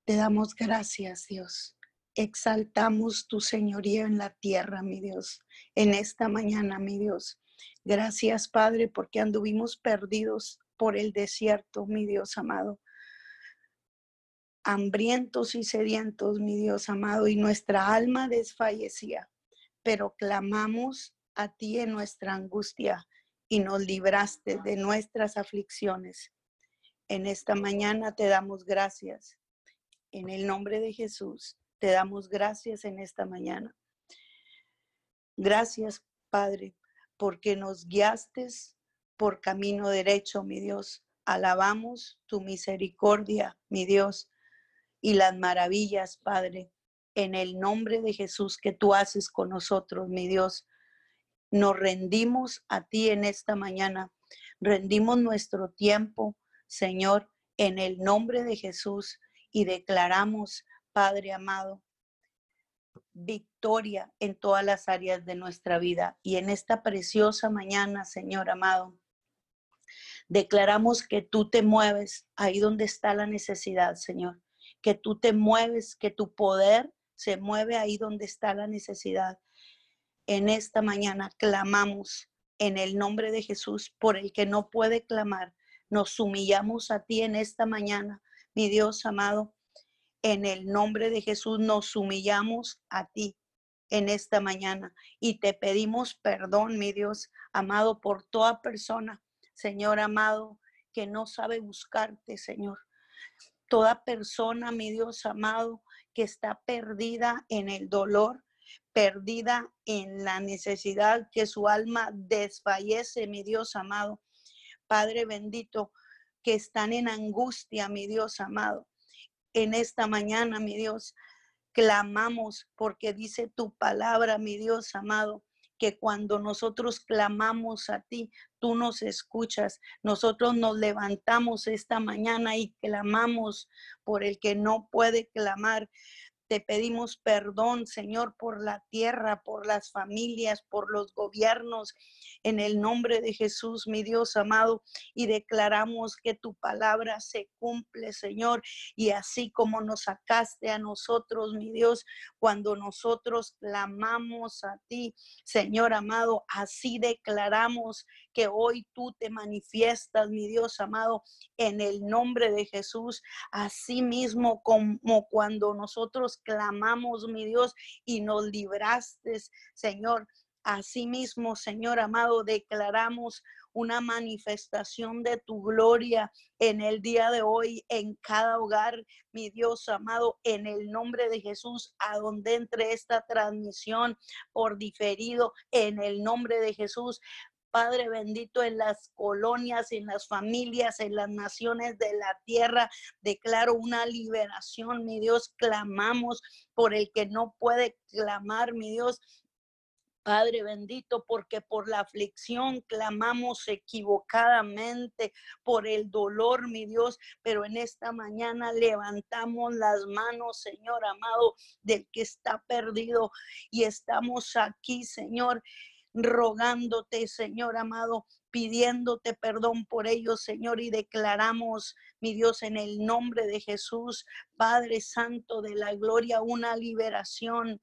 Te damos gracias, Dios. Exaltamos tu señoría en la tierra, mi Dios, en esta mañana, mi Dios. Gracias, Padre, porque anduvimos perdidos por el desierto, mi Dios amado. Hambrientos y sedientos, mi Dios amado, y nuestra alma desfallecía, pero clamamos a ti en nuestra angustia y nos libraste de nuestras aflicciones. En esta mañana te damos gracias. En el nombre de Jesús. Te damos gracias en esta mañana. Gracias, Padre, porque nos guiaste por camino derecho, mi Dios. Alabamos tu misericordia, mi Dios, y las maravillas, Padre, en el nombre de Jesús que tú haces con nosotros, mi Dios. Nos rendimos a ti en esta mañana. Rendimos nuestro tiempo, Señor, en el nombre de Jesús y declaramos Padre amado, victoria en todas las áreas de nuestra vida. Y en esta preciosa mañana, Señor amado, declaramos que tú te mueves ahí donde está la necesidad, Señor. Que tú te mueves, que tu poder se mueve ahí donde está la necesidad. En esta mañana clamamos en el nombre de Jesús por el que no puede clamar. Nos humillamos a ti en esta mañana, mi Dios amado. En el nombre de Jesús nos humillamos a ti en esta mañana y te pedimos perdón, mi Dios amado, por toda persona, Señor amado, que no sabe buscarte, Señor. Toda persona, mi Dios amado, que está perdida en el dolor, perdida en la necesidad, que su alma desfallece, mi Dios amado. Padre bendito, que están en angustia, mi Dios amado. En esta mañana, mi Dios, clamamos porque dice tu palabra, mi Dios amado, que cuando nosotros clamamos a ti, tú nos escuchas. Nosotros nos levantamos esta mañana y clamamos por el que no puede clamar. Te pedimos perdón, Señor, por la tierra, por las familias, por los gobiernos, en el nombre de Jesús, mi Dios amado, y declaramos que tu palabra se cumple, Señor, y así como nos sacaste a nosotros, mi Dios, cuando nosotros clamamos a ti, Señor amado, así declaramos que hoy tú te manifiestas, mi Dios amado, en el nombre de Jesús, así mismo como cuando nosotros clamamos, mi Dios, y nos libraste, Señor. Asimismo, Señor amado, declaramos una manifestación de tu gloria en el día de hoy, en cada hogar, mi Dios amado, en el nombre de Jesús, a donde entre esta transmisión por diferido, en el nombre de Jesús. Padre bendito, en las colonias, en las familias, en las naciones de la tierra. Declaro una liberación, mi Dios. Clamamos por el que no puede clamar, mi Dios. Padre bendito, porque por la aflicción clamamos equivocadamente, por el dolor, mi Dios, pero en esta mañana levantamos las manos, Señor amado, del que está perdido y estamos aquí, Señor, rogándote, Señor amado, pidiéndote perdón por ellos, Señor, y declaramos, mi Dios, en el nombre de Jesús, Padre Santo de la Gloria, una liberación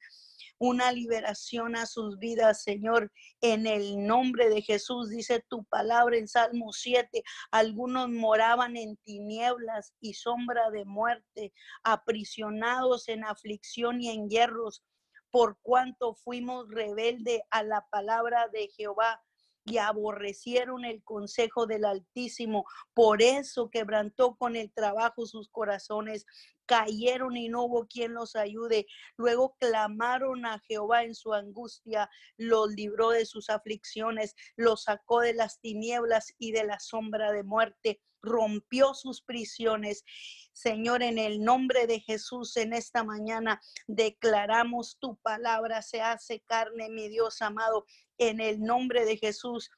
una liberación a sus vidas, Señor, en el nombre de Jesús. Dice tu palabra en Salmo 7, algunos moraban en tinieblas y sombra de muerte, aprisionados en aflicción y en hierros, por cuanto fuimos rebelde a la palabra de Jehová y aborrecieron el consejo del Altísimo. Por eso quebrantó con el trabajo sus corazones. Cayeron y no hubo quien los ayude. Luego clamaron a Jehová en su angustia, los libró de sus aflicciones, los sacó de las tinieblas y de la sombra de muerte rompió sus prisiones. Señor, en el nombre de Jesús, en esta mañana declaramos tu palabra, se hace carne, mi Dios amado, en el nombre de Jesús.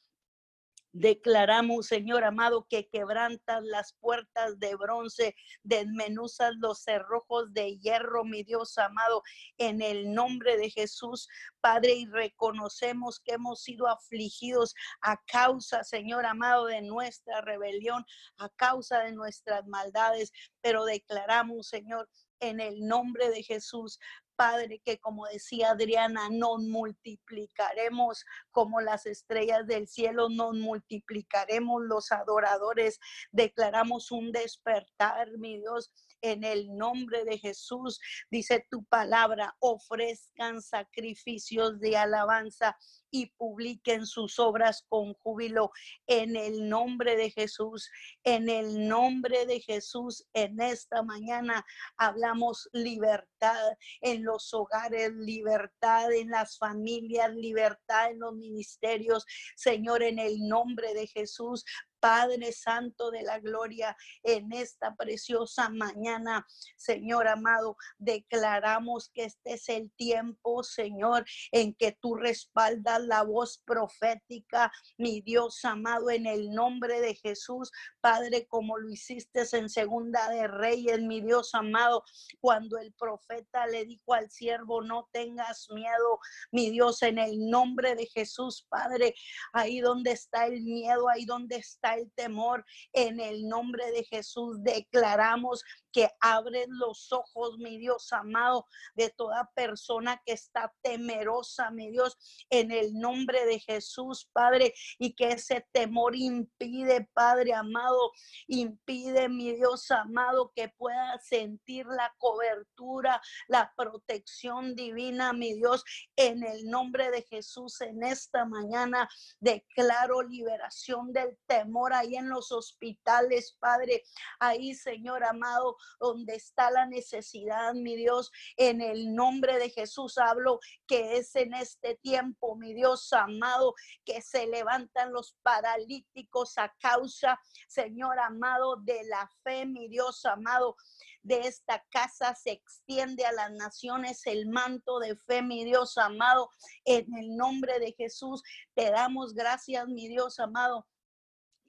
Declaramos, Señor amado, que quebrantas las puertas de bronce, desmenuzas los cerrojos de hierro, mi Dios amado, en el nombre de Jesús, Padre, y reconocemos que hemos sido afligidos a causa, Señor amado, de nuestra rebelión, a causa de nuestras maldades, pero declaramos, Señor, en el nombre de Jesús. Padre, que como decía Adriana, nos multiplicaremos como las estrellas del cielo, nos multiplicaremos los adoradores, declaramos un despertar, mi Dios, en el nombre de Jesús. Dice tu palabra, ofrezcan sacrificios de alabanza y publiquen sus obras con júbilo en el nombre de Jesús. En el nombre de Jesús, en esta mañana hablamos libertad en los hogares, libertad en las familias, libertad en los ministerios. Señor, en el nombre de Jesús, Padre Santo de la Gloria, en esta preciosa mañana, Señor amado, declaramos que este es el tiempo, Señor, en que tú respaldas la voz profética, mi Dios amado, en el nombre de Jesús, Padre, como lo hiciste en Segunda de Reyes, mi Dios amado, cuando el profeta le dijo al siervo, no tengas miedo, mi Dios, en el nombre de Jesús, Padre, ahí donde está el miedo, ahí donde está el temor, en el nombre de Jesús declaramos que abres los ojos, mi Dios amado, de toda persona que está temerosa, mi Dios, en el nombre de Jesús, Padre, y que ese temor impide, Padre amado, impide, mi Dios amado, que pueda sentir la cobertura, la protección divina, mi Dios, en el nombre de Jesús, en esta mañana declaro liberación del temor ahí en los hospitales, Padre, ahí, Señor amado, donde está la necesidad, mi Dios, en el nombre de Jesús hablo que es en este tiempo, mi Dios amado, que se levantan los paralíticos a causa, Señor amado, de la fe, mi Dios amado de esta casa se extiende a las naciones el manto de fe, mi Dios amado, en el nombre de Jesús. Te damos gracias, mi Dios amado,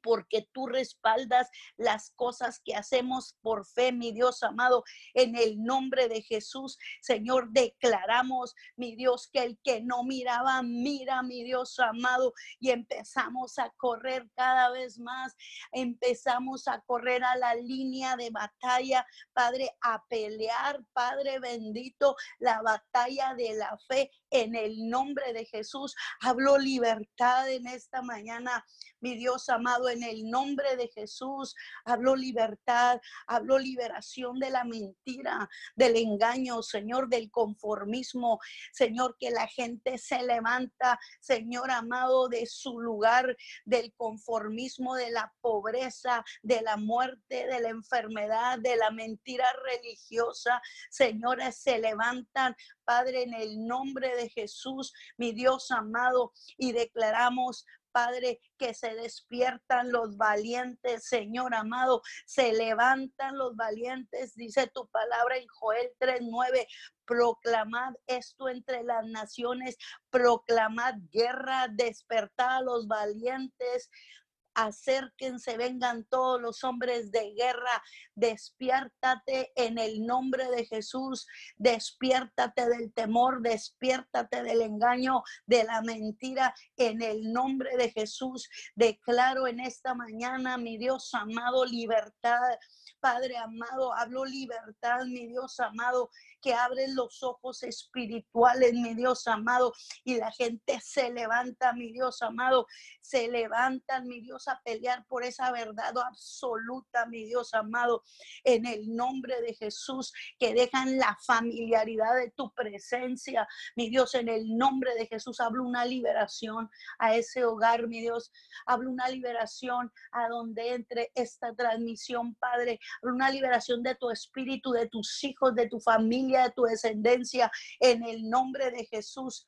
porque tú respaldas las cosas que hacemos por fe, mi Dios amado, en el nombre de Jesús. Señor, declaramos, mi Dios, que el que no miraba, mira, mi Dios amado, y empezamos a correr cada vez más, empezamos a correr a la línea de batalla, Padre, a pelear, Padre bendito, la batalla de la fe en el nombre de Jesús. Hablo libertad en esta mañana, mi Dios amado, en el nombre de Jesús. Hablo libertad, hablo liberación de la mentira, del engaño, Señor, del conformismo. Señor, que la gente se levanta, Señor amado, de su lugar, del conformismo, de la pobreza, de la muerte, de la enfermedad, de la mentira religiosa. Señores, se levantan Padre, en el nombre de Jesús, mi Dios amado, y declaramos, Padre, que se despiertan los valientes, Señor amado, se levantan los valientes, dice tu palabra en Joel 3:9, proclamad esto entre las naciones, proclamad guerra, despertad a los valientes, acérquense, vengan todos los hombres de guerra, despiértate en el nombre de Jesús, despiértate del temor, despiértate del engaño, de la mentira, en el nombre de Jesús. Declaro en esta mañana, mi Dios amado, libertad. Padre amado, hablo libertad, mi Dios amado, que abren los ojos espirituales, mi Dios amado, y la gente se levanta, mi Dios amado, se levantan, mi Dios, a pelear por esa verdad absoluta, mi Dios amado, en el nombre de Jesús, que dejan la familiaridad de tu presencia, mi Dios, en el nombre de Jesús, hablo una liberación a ese hogar, mi Dios, hablo una liberación a donde entre esta transmisión, Padre, una liberación de tu espíritu, de tus hijos, de tu familia de tu descendencia en el nombre de Jesús.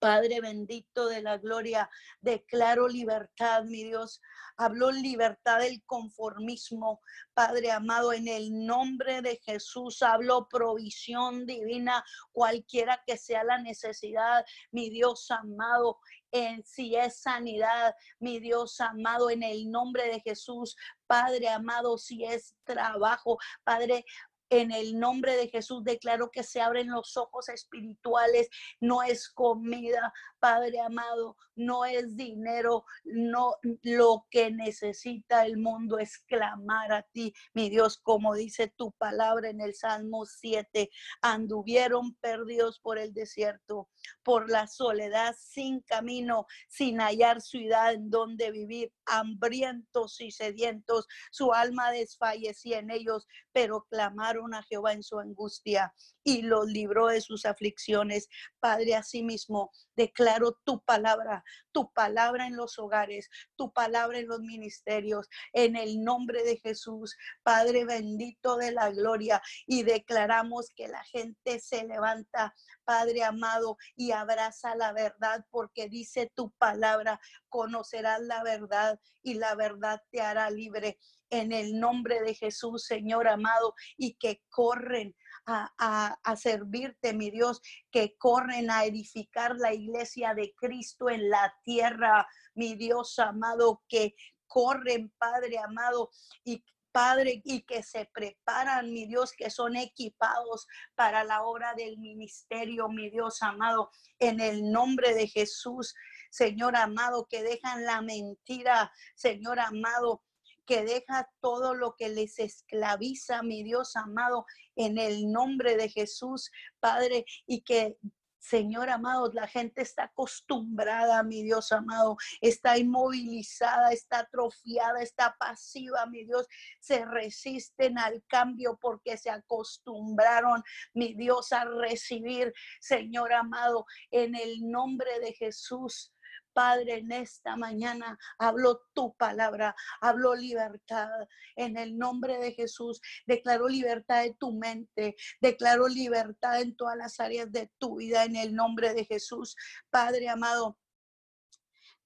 Padre bendito de la gloria, declaro libertad, mi Dios. Habló libertad del conformismo, Padre amado, en el nombre de Jesús. Hablo provisión divina, cualquiera que sea la necesidad, mi Dios amado. En si es sanidad, mi Dios amado, en el nombre de Jesús, Padre amado, si es trabajo, Padre, en el nombre de Jesús declaro que se abren los ojos espirituales. No es comida, Padre amado, no es dinero, no lo que necesita el mundo es clamar a ti, mi Dios, como dice tu palabra en el Salmo 7, anduvieron perdidos por el desierto, por la soledad, sin camino, sin hallar ciudad en donde vivir, hambrientos y sedientos, su alma desfallecía en ellos, pero clamaron a Jehová en su angustia y los libró de sus aflicciones. Padre, asimismo, declaro tu palabra, tu palabra en los hogares, tu palabra en los ministerios, en el nombre de Jesús, Padre bendito de la gloria, y declaramos que la gente se levanta, Padre amado, y abraza la verdad, porque dice tu palabra, conocerás la verdad y la verdad te hará libre. En el nombre de Jesús, Señor amado, y que corren a, a, servirte, mi Dios, que corren a edificar la iglesia de Cristo en la tierra, mi Dios amado, que corren, Padre amado, y Padre, y que se preparan, mi Dios, que son equipados para la obra del ministerio, mi Dios amado, en el nombre de Jesús, Señor amado, que dejan la mentira, Señor amado, que deja todo lo que les esclaviza, mi Dios amado, en el nombre de Jesús, Padre, y que Señor amado, la gente está acostumbrada, mi Dios amado, está inmovilizada, está atrofiada, está pasiva, mi Dios, se resisten al cambio porque se acostumbraron, mi Dios, a recibir, Señor amado, en el nombre de Jesús. Padre, en esta mañana hablo tu palabra, hablo libertad en el nombre de Jesús. Declaro libertad de tu mente, declaro libertad en todas las áreas de tu vida en el nombre de Jesús. Padre amado,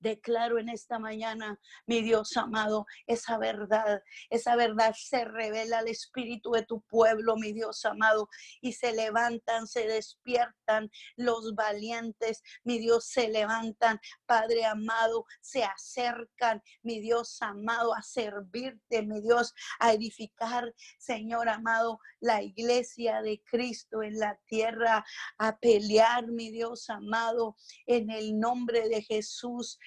Declaro en esta mañana, mi Dios amado, esa verdad, esa verdad se revela al espíritu de tu pueblo, mi Dios amado, y se levantan, se despiertan los valientes, mi Dios, se levantan, Padre amado, se acercan, mi Dios amado, a servirte, mi Dios, a edificar, Señor amado, la iglesia de Cristo en la tierra, a pelear, mi Dios amado, en el nombre de Jesús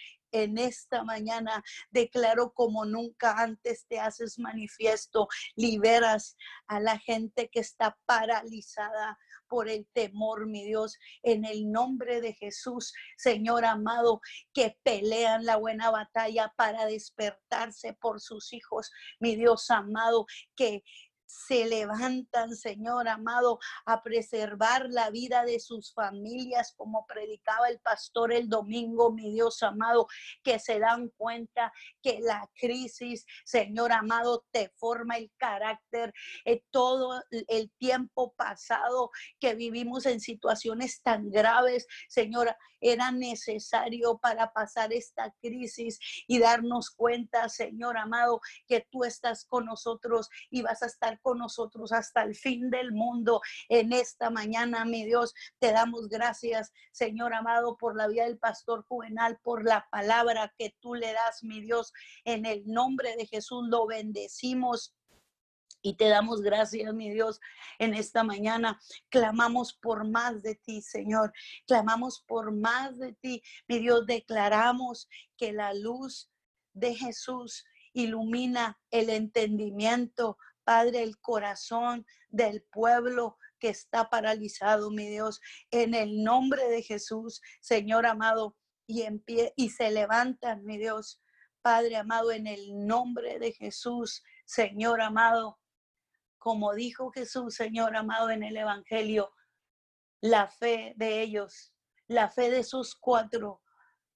en esta mañana declaro como nunca antes te haces manifiesto, liberas a la gente que está paralizada por el temor, mi Dios, en el nombre de Jesús, Señor amado, que pelean la buena batalla para despertarse por sus hijos, mi Dios amado, que se levantan, Señor amado, a preservar la vida de sus familias, como predicaba el pastor el domingo, mi Dios amado, que se dan cuenta que la crisis, Señor amado, te forma el carácter. Eh, todo el tiempo pasado que vivimos en situaciones tan graves, Señor, era necesario para pasar esta crisis y darnos cuenta, Señor amado, que tú estás con nosotros y vas a estar con nosotros hasta el fin del mundo. En esta mañana, mi Dios, te damos gracias, Señor amado, por la vida del pastor Juvenal, por la palabra que tú le das, mi Dios. En el nombre de Jesús lo bendecimos. Y te damos gracias, mi Dios, en esta mañana. Clamamos por más de ti, Señor. Clamamos por más de ti. Mi Dios, declaramos que la luz de Jesús ilumina el entendimiento, Padre, el corazón del pueblo que está paralizado, mi Dios, en el nombre de Jesús, Señor amado, y en pie y se levantan, mi Dios, Padre amado, en el nombre de Jesús, Señor amado, como dijo Jesús, Señor amado, en el Evangelio, la fe de ellos, la fe de esos cuatro,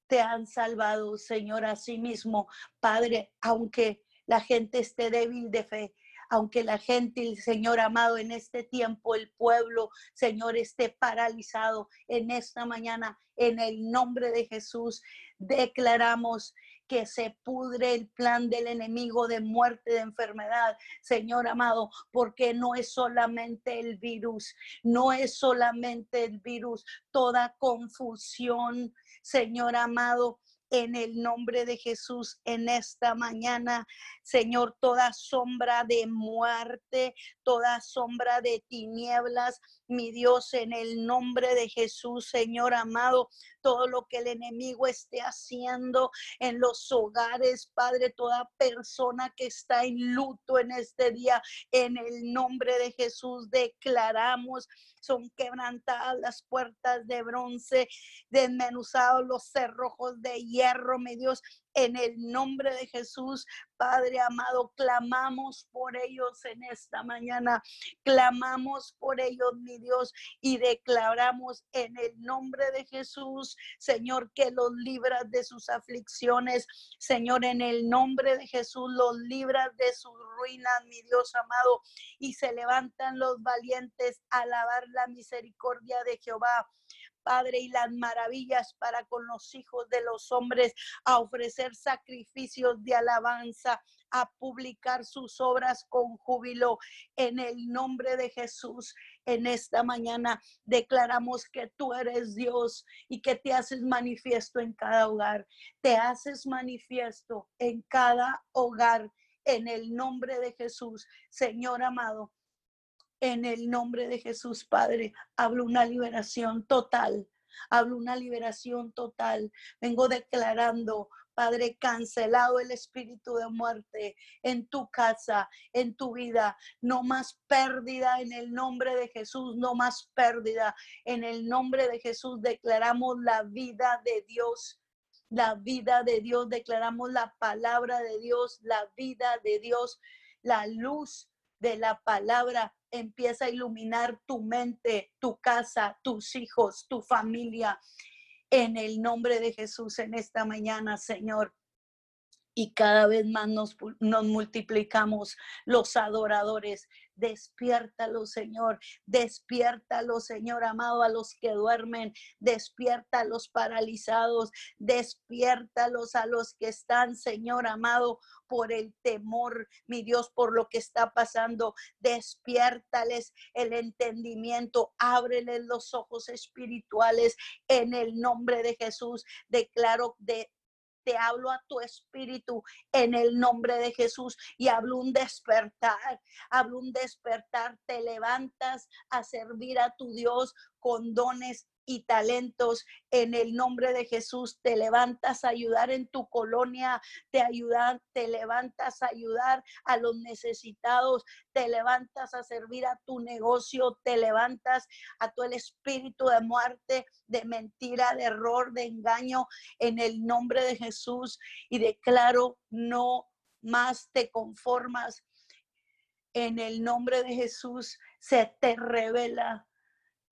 te han salvado, Señor, a sí mismo, Padre, aunque la gente esté débil de fe, aunque la gente, el Señor amado, en este tiempo, el pueblo, Señor, esté paralizado en esta mañana, en el nombre de Jesús, declaramos que se pudre el plan del enemigo de muerte, de enfermedad, Señor amado, porque no es solamente el virus, no es solamente el virus, toda confusión, Señor amado, en el nombre de Jesús en esta mañana. Señor, toda sombra de muerte, toda sombra de tinieblas, mi Dios, en el nombre de Jesús, Señor amado, todo lo que el enemigo esté haciendo en los hogares, Padre, toda persona que está en luto en este día, en el nombre de Jesús declaramos, son quebrantadas las puertas de bronce, desmenuzados los cerrojos de hierro, mi Dios, en el nombre de Jesús, Padre amado, clamamos por ellos en esta mañana. Clamamos por ellos, mi Dios, y declaramos en el nombre de Jesús, Señor, que los libras de sus aflicciones. Señor, en el nombre de Jesús, los libras de sus ruinas, mi Dios amado. Y se levantan los valientes a alabar la misericordia de Jehová Padre, y las maravillas para con los hijos de los hombres, a ofrecer sacrificios de alabanza, a publicar sus obras con júbilo en el nombre de Jesús. En esta mañana declaramos que tú eres Dios y que te haces manifiesto en cada hogar. Te haces manifiesto en cada hogar en el nombre de Jesús. Señor amado, en el nombre de Jesús, Padre, hablo una liberación total. Hablo una liberación total. Vengo declarando, Padre, cancelado el espíritu de muerte en tu casa, en tu vida. No más pérdida en el nombre de Jesús, no más pérdida. En el nombre de Jesús declaramos la vida de Dios la vida de Dios, declaramos la palabra de Dios, la vida de Dios, la luz de la palabra empieza a iluminar tu mente, tu casa, tus hijos, tu familia. En el nombre de Jesús en esta mañana, Señor y cada vez más nos, multiplicamos los adoradores. Despiértalo, Señor. Despiértalo, Señor amado, a los que duermen. Despierta a los paralizados. Despiértalos a los que están, Señor amado, por el temor, mi Dios, por lo que está pasando. Despiértales el entendimiento. Ábreles los ojos espirituales en el nombre de Jesús. Declaro de te hablo a tu espíritu en el nombre de Jesús y hablo un despertar, hablo un despertar, te levantas a servir a tu Dios con dones y talentos en el nombre de Jesús. Te levantas a ayudar en tu colonia, te ayudan, te levantas a ayudar a los necesitados, te levantas a servir a tu negocio, te levantas a todo el espíritu de muerte, de mentira, de error, de engaño en el nombre de Jesús y declaro no más te conformas. En el nombre de Jesús se te revela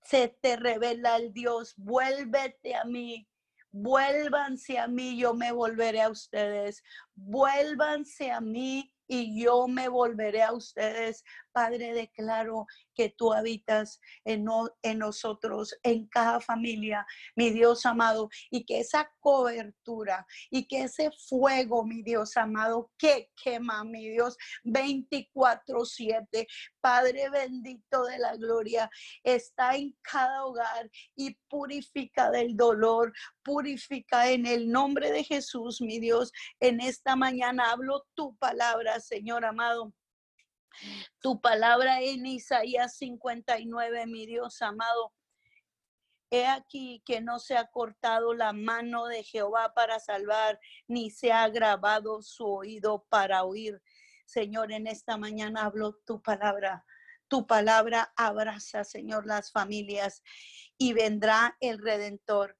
se te revela el Dios, vuélvete a mí, vuélvanse a mí, yo me volveré a ustedes, vuélvanse a mí y yo me volveré a ustedes. Padre, declaro que tú habitas en, en, nosotros, en cada familia, mi Dios amado, y que esa cobertura y que ese fuego, mi Dios amado, que quema, mi Dios, 24/7, Padre bendito de la gloria, está en cada hogar y purifica del dolor, purifica en el nombre de Jesús, mi Dios. En esta mañana hablo tu palabra, Señor amado tu palabra en Isaías 59, mi Dios amado. He aquí que no se ha cortado la mano de Jehová para salvar, ni se ha grabado su oído para oír. Señor, en esta mañana hablo tu palabra. Tu palabra abraza, Señor, las familias y vendrá el Redentor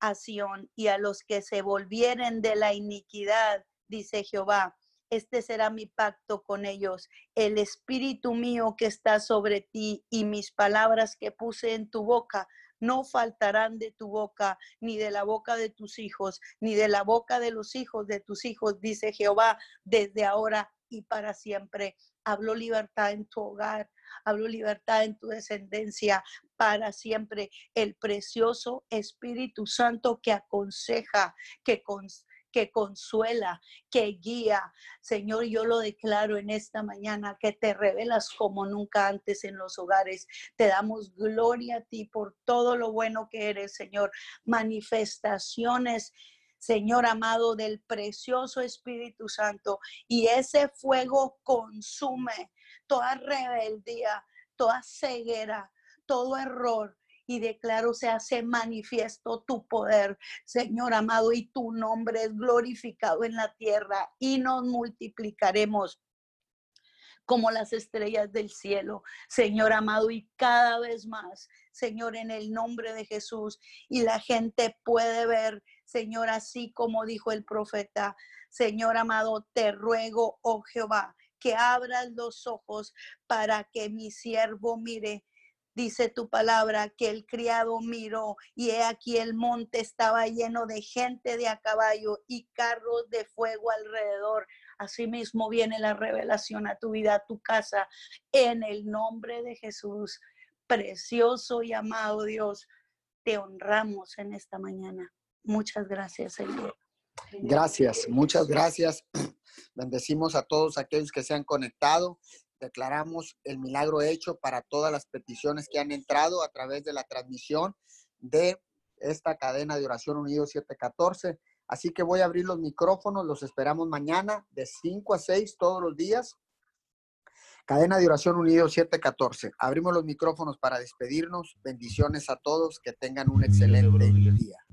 a Sión y a los que se volvieren de la iniquidad, dice Jehová este será mi pacto con ellos. El espíritu mío que está sobre ti y mis palabras que puse en tu boca no faltarán de tu boca, ni de la boca de tus hijos, ni de la boca de los hijos de tus hijos, dice Jehová, desde ahora y para siempre. Hablo libertad en tu hogar, hablo libertad en tu descendencia para siempre. El precioso Espíritu Santo que aconseja, que, que consuela, que guía. Señor, yo lo declaro en esta mañana, que te revelas como nunca antes en los hogares. Te damos gloria a ti por todo lo bueno que eres, Señor. Manifestaciones. Señor amado, del precioso Espíritu Santo. Y ese fuego consume toda rebeldía, toda ceguera, todo error, y declaro se hace manifiesto tu poder, Señor amado, y tu nombre es glorificado en la tierra y nos multiplicaremos como las estrellas del cielo, Señor amado, y cada vez más, Señor, en el nombre de Jesús. Y la gente puede ver, Señor, así como dijo el profeta, Señor amado, te ruego, oh Jehová, que abras los ojos para que mi siervo mire Dice tu palabra que el criado miró y he aquí el monte estaba lleno de gente de a caballo y carros de fuego alrededor. Asimismo viene la revelación a tu vida, a tu casa, en el nombre de Jesús. Precioso y amado Dios, te honramos en esta mañana. Muchas gracias, Señor. Gracias, muchas gracias. Bendecimos a todos aquellos que se han conectado. Declaramos el milagro hecho para todas las peticiones que han entrado a través de la transmisión de esta cadena de oración unido 714. Así que voy a abrir los micrófonos, los esperamos mañana de 5 a 6 todos los días. Cadena de oración unido 714. Abrimos los micrófonos para despedirnos. Bendiciones a todos, que tengan un excelente día.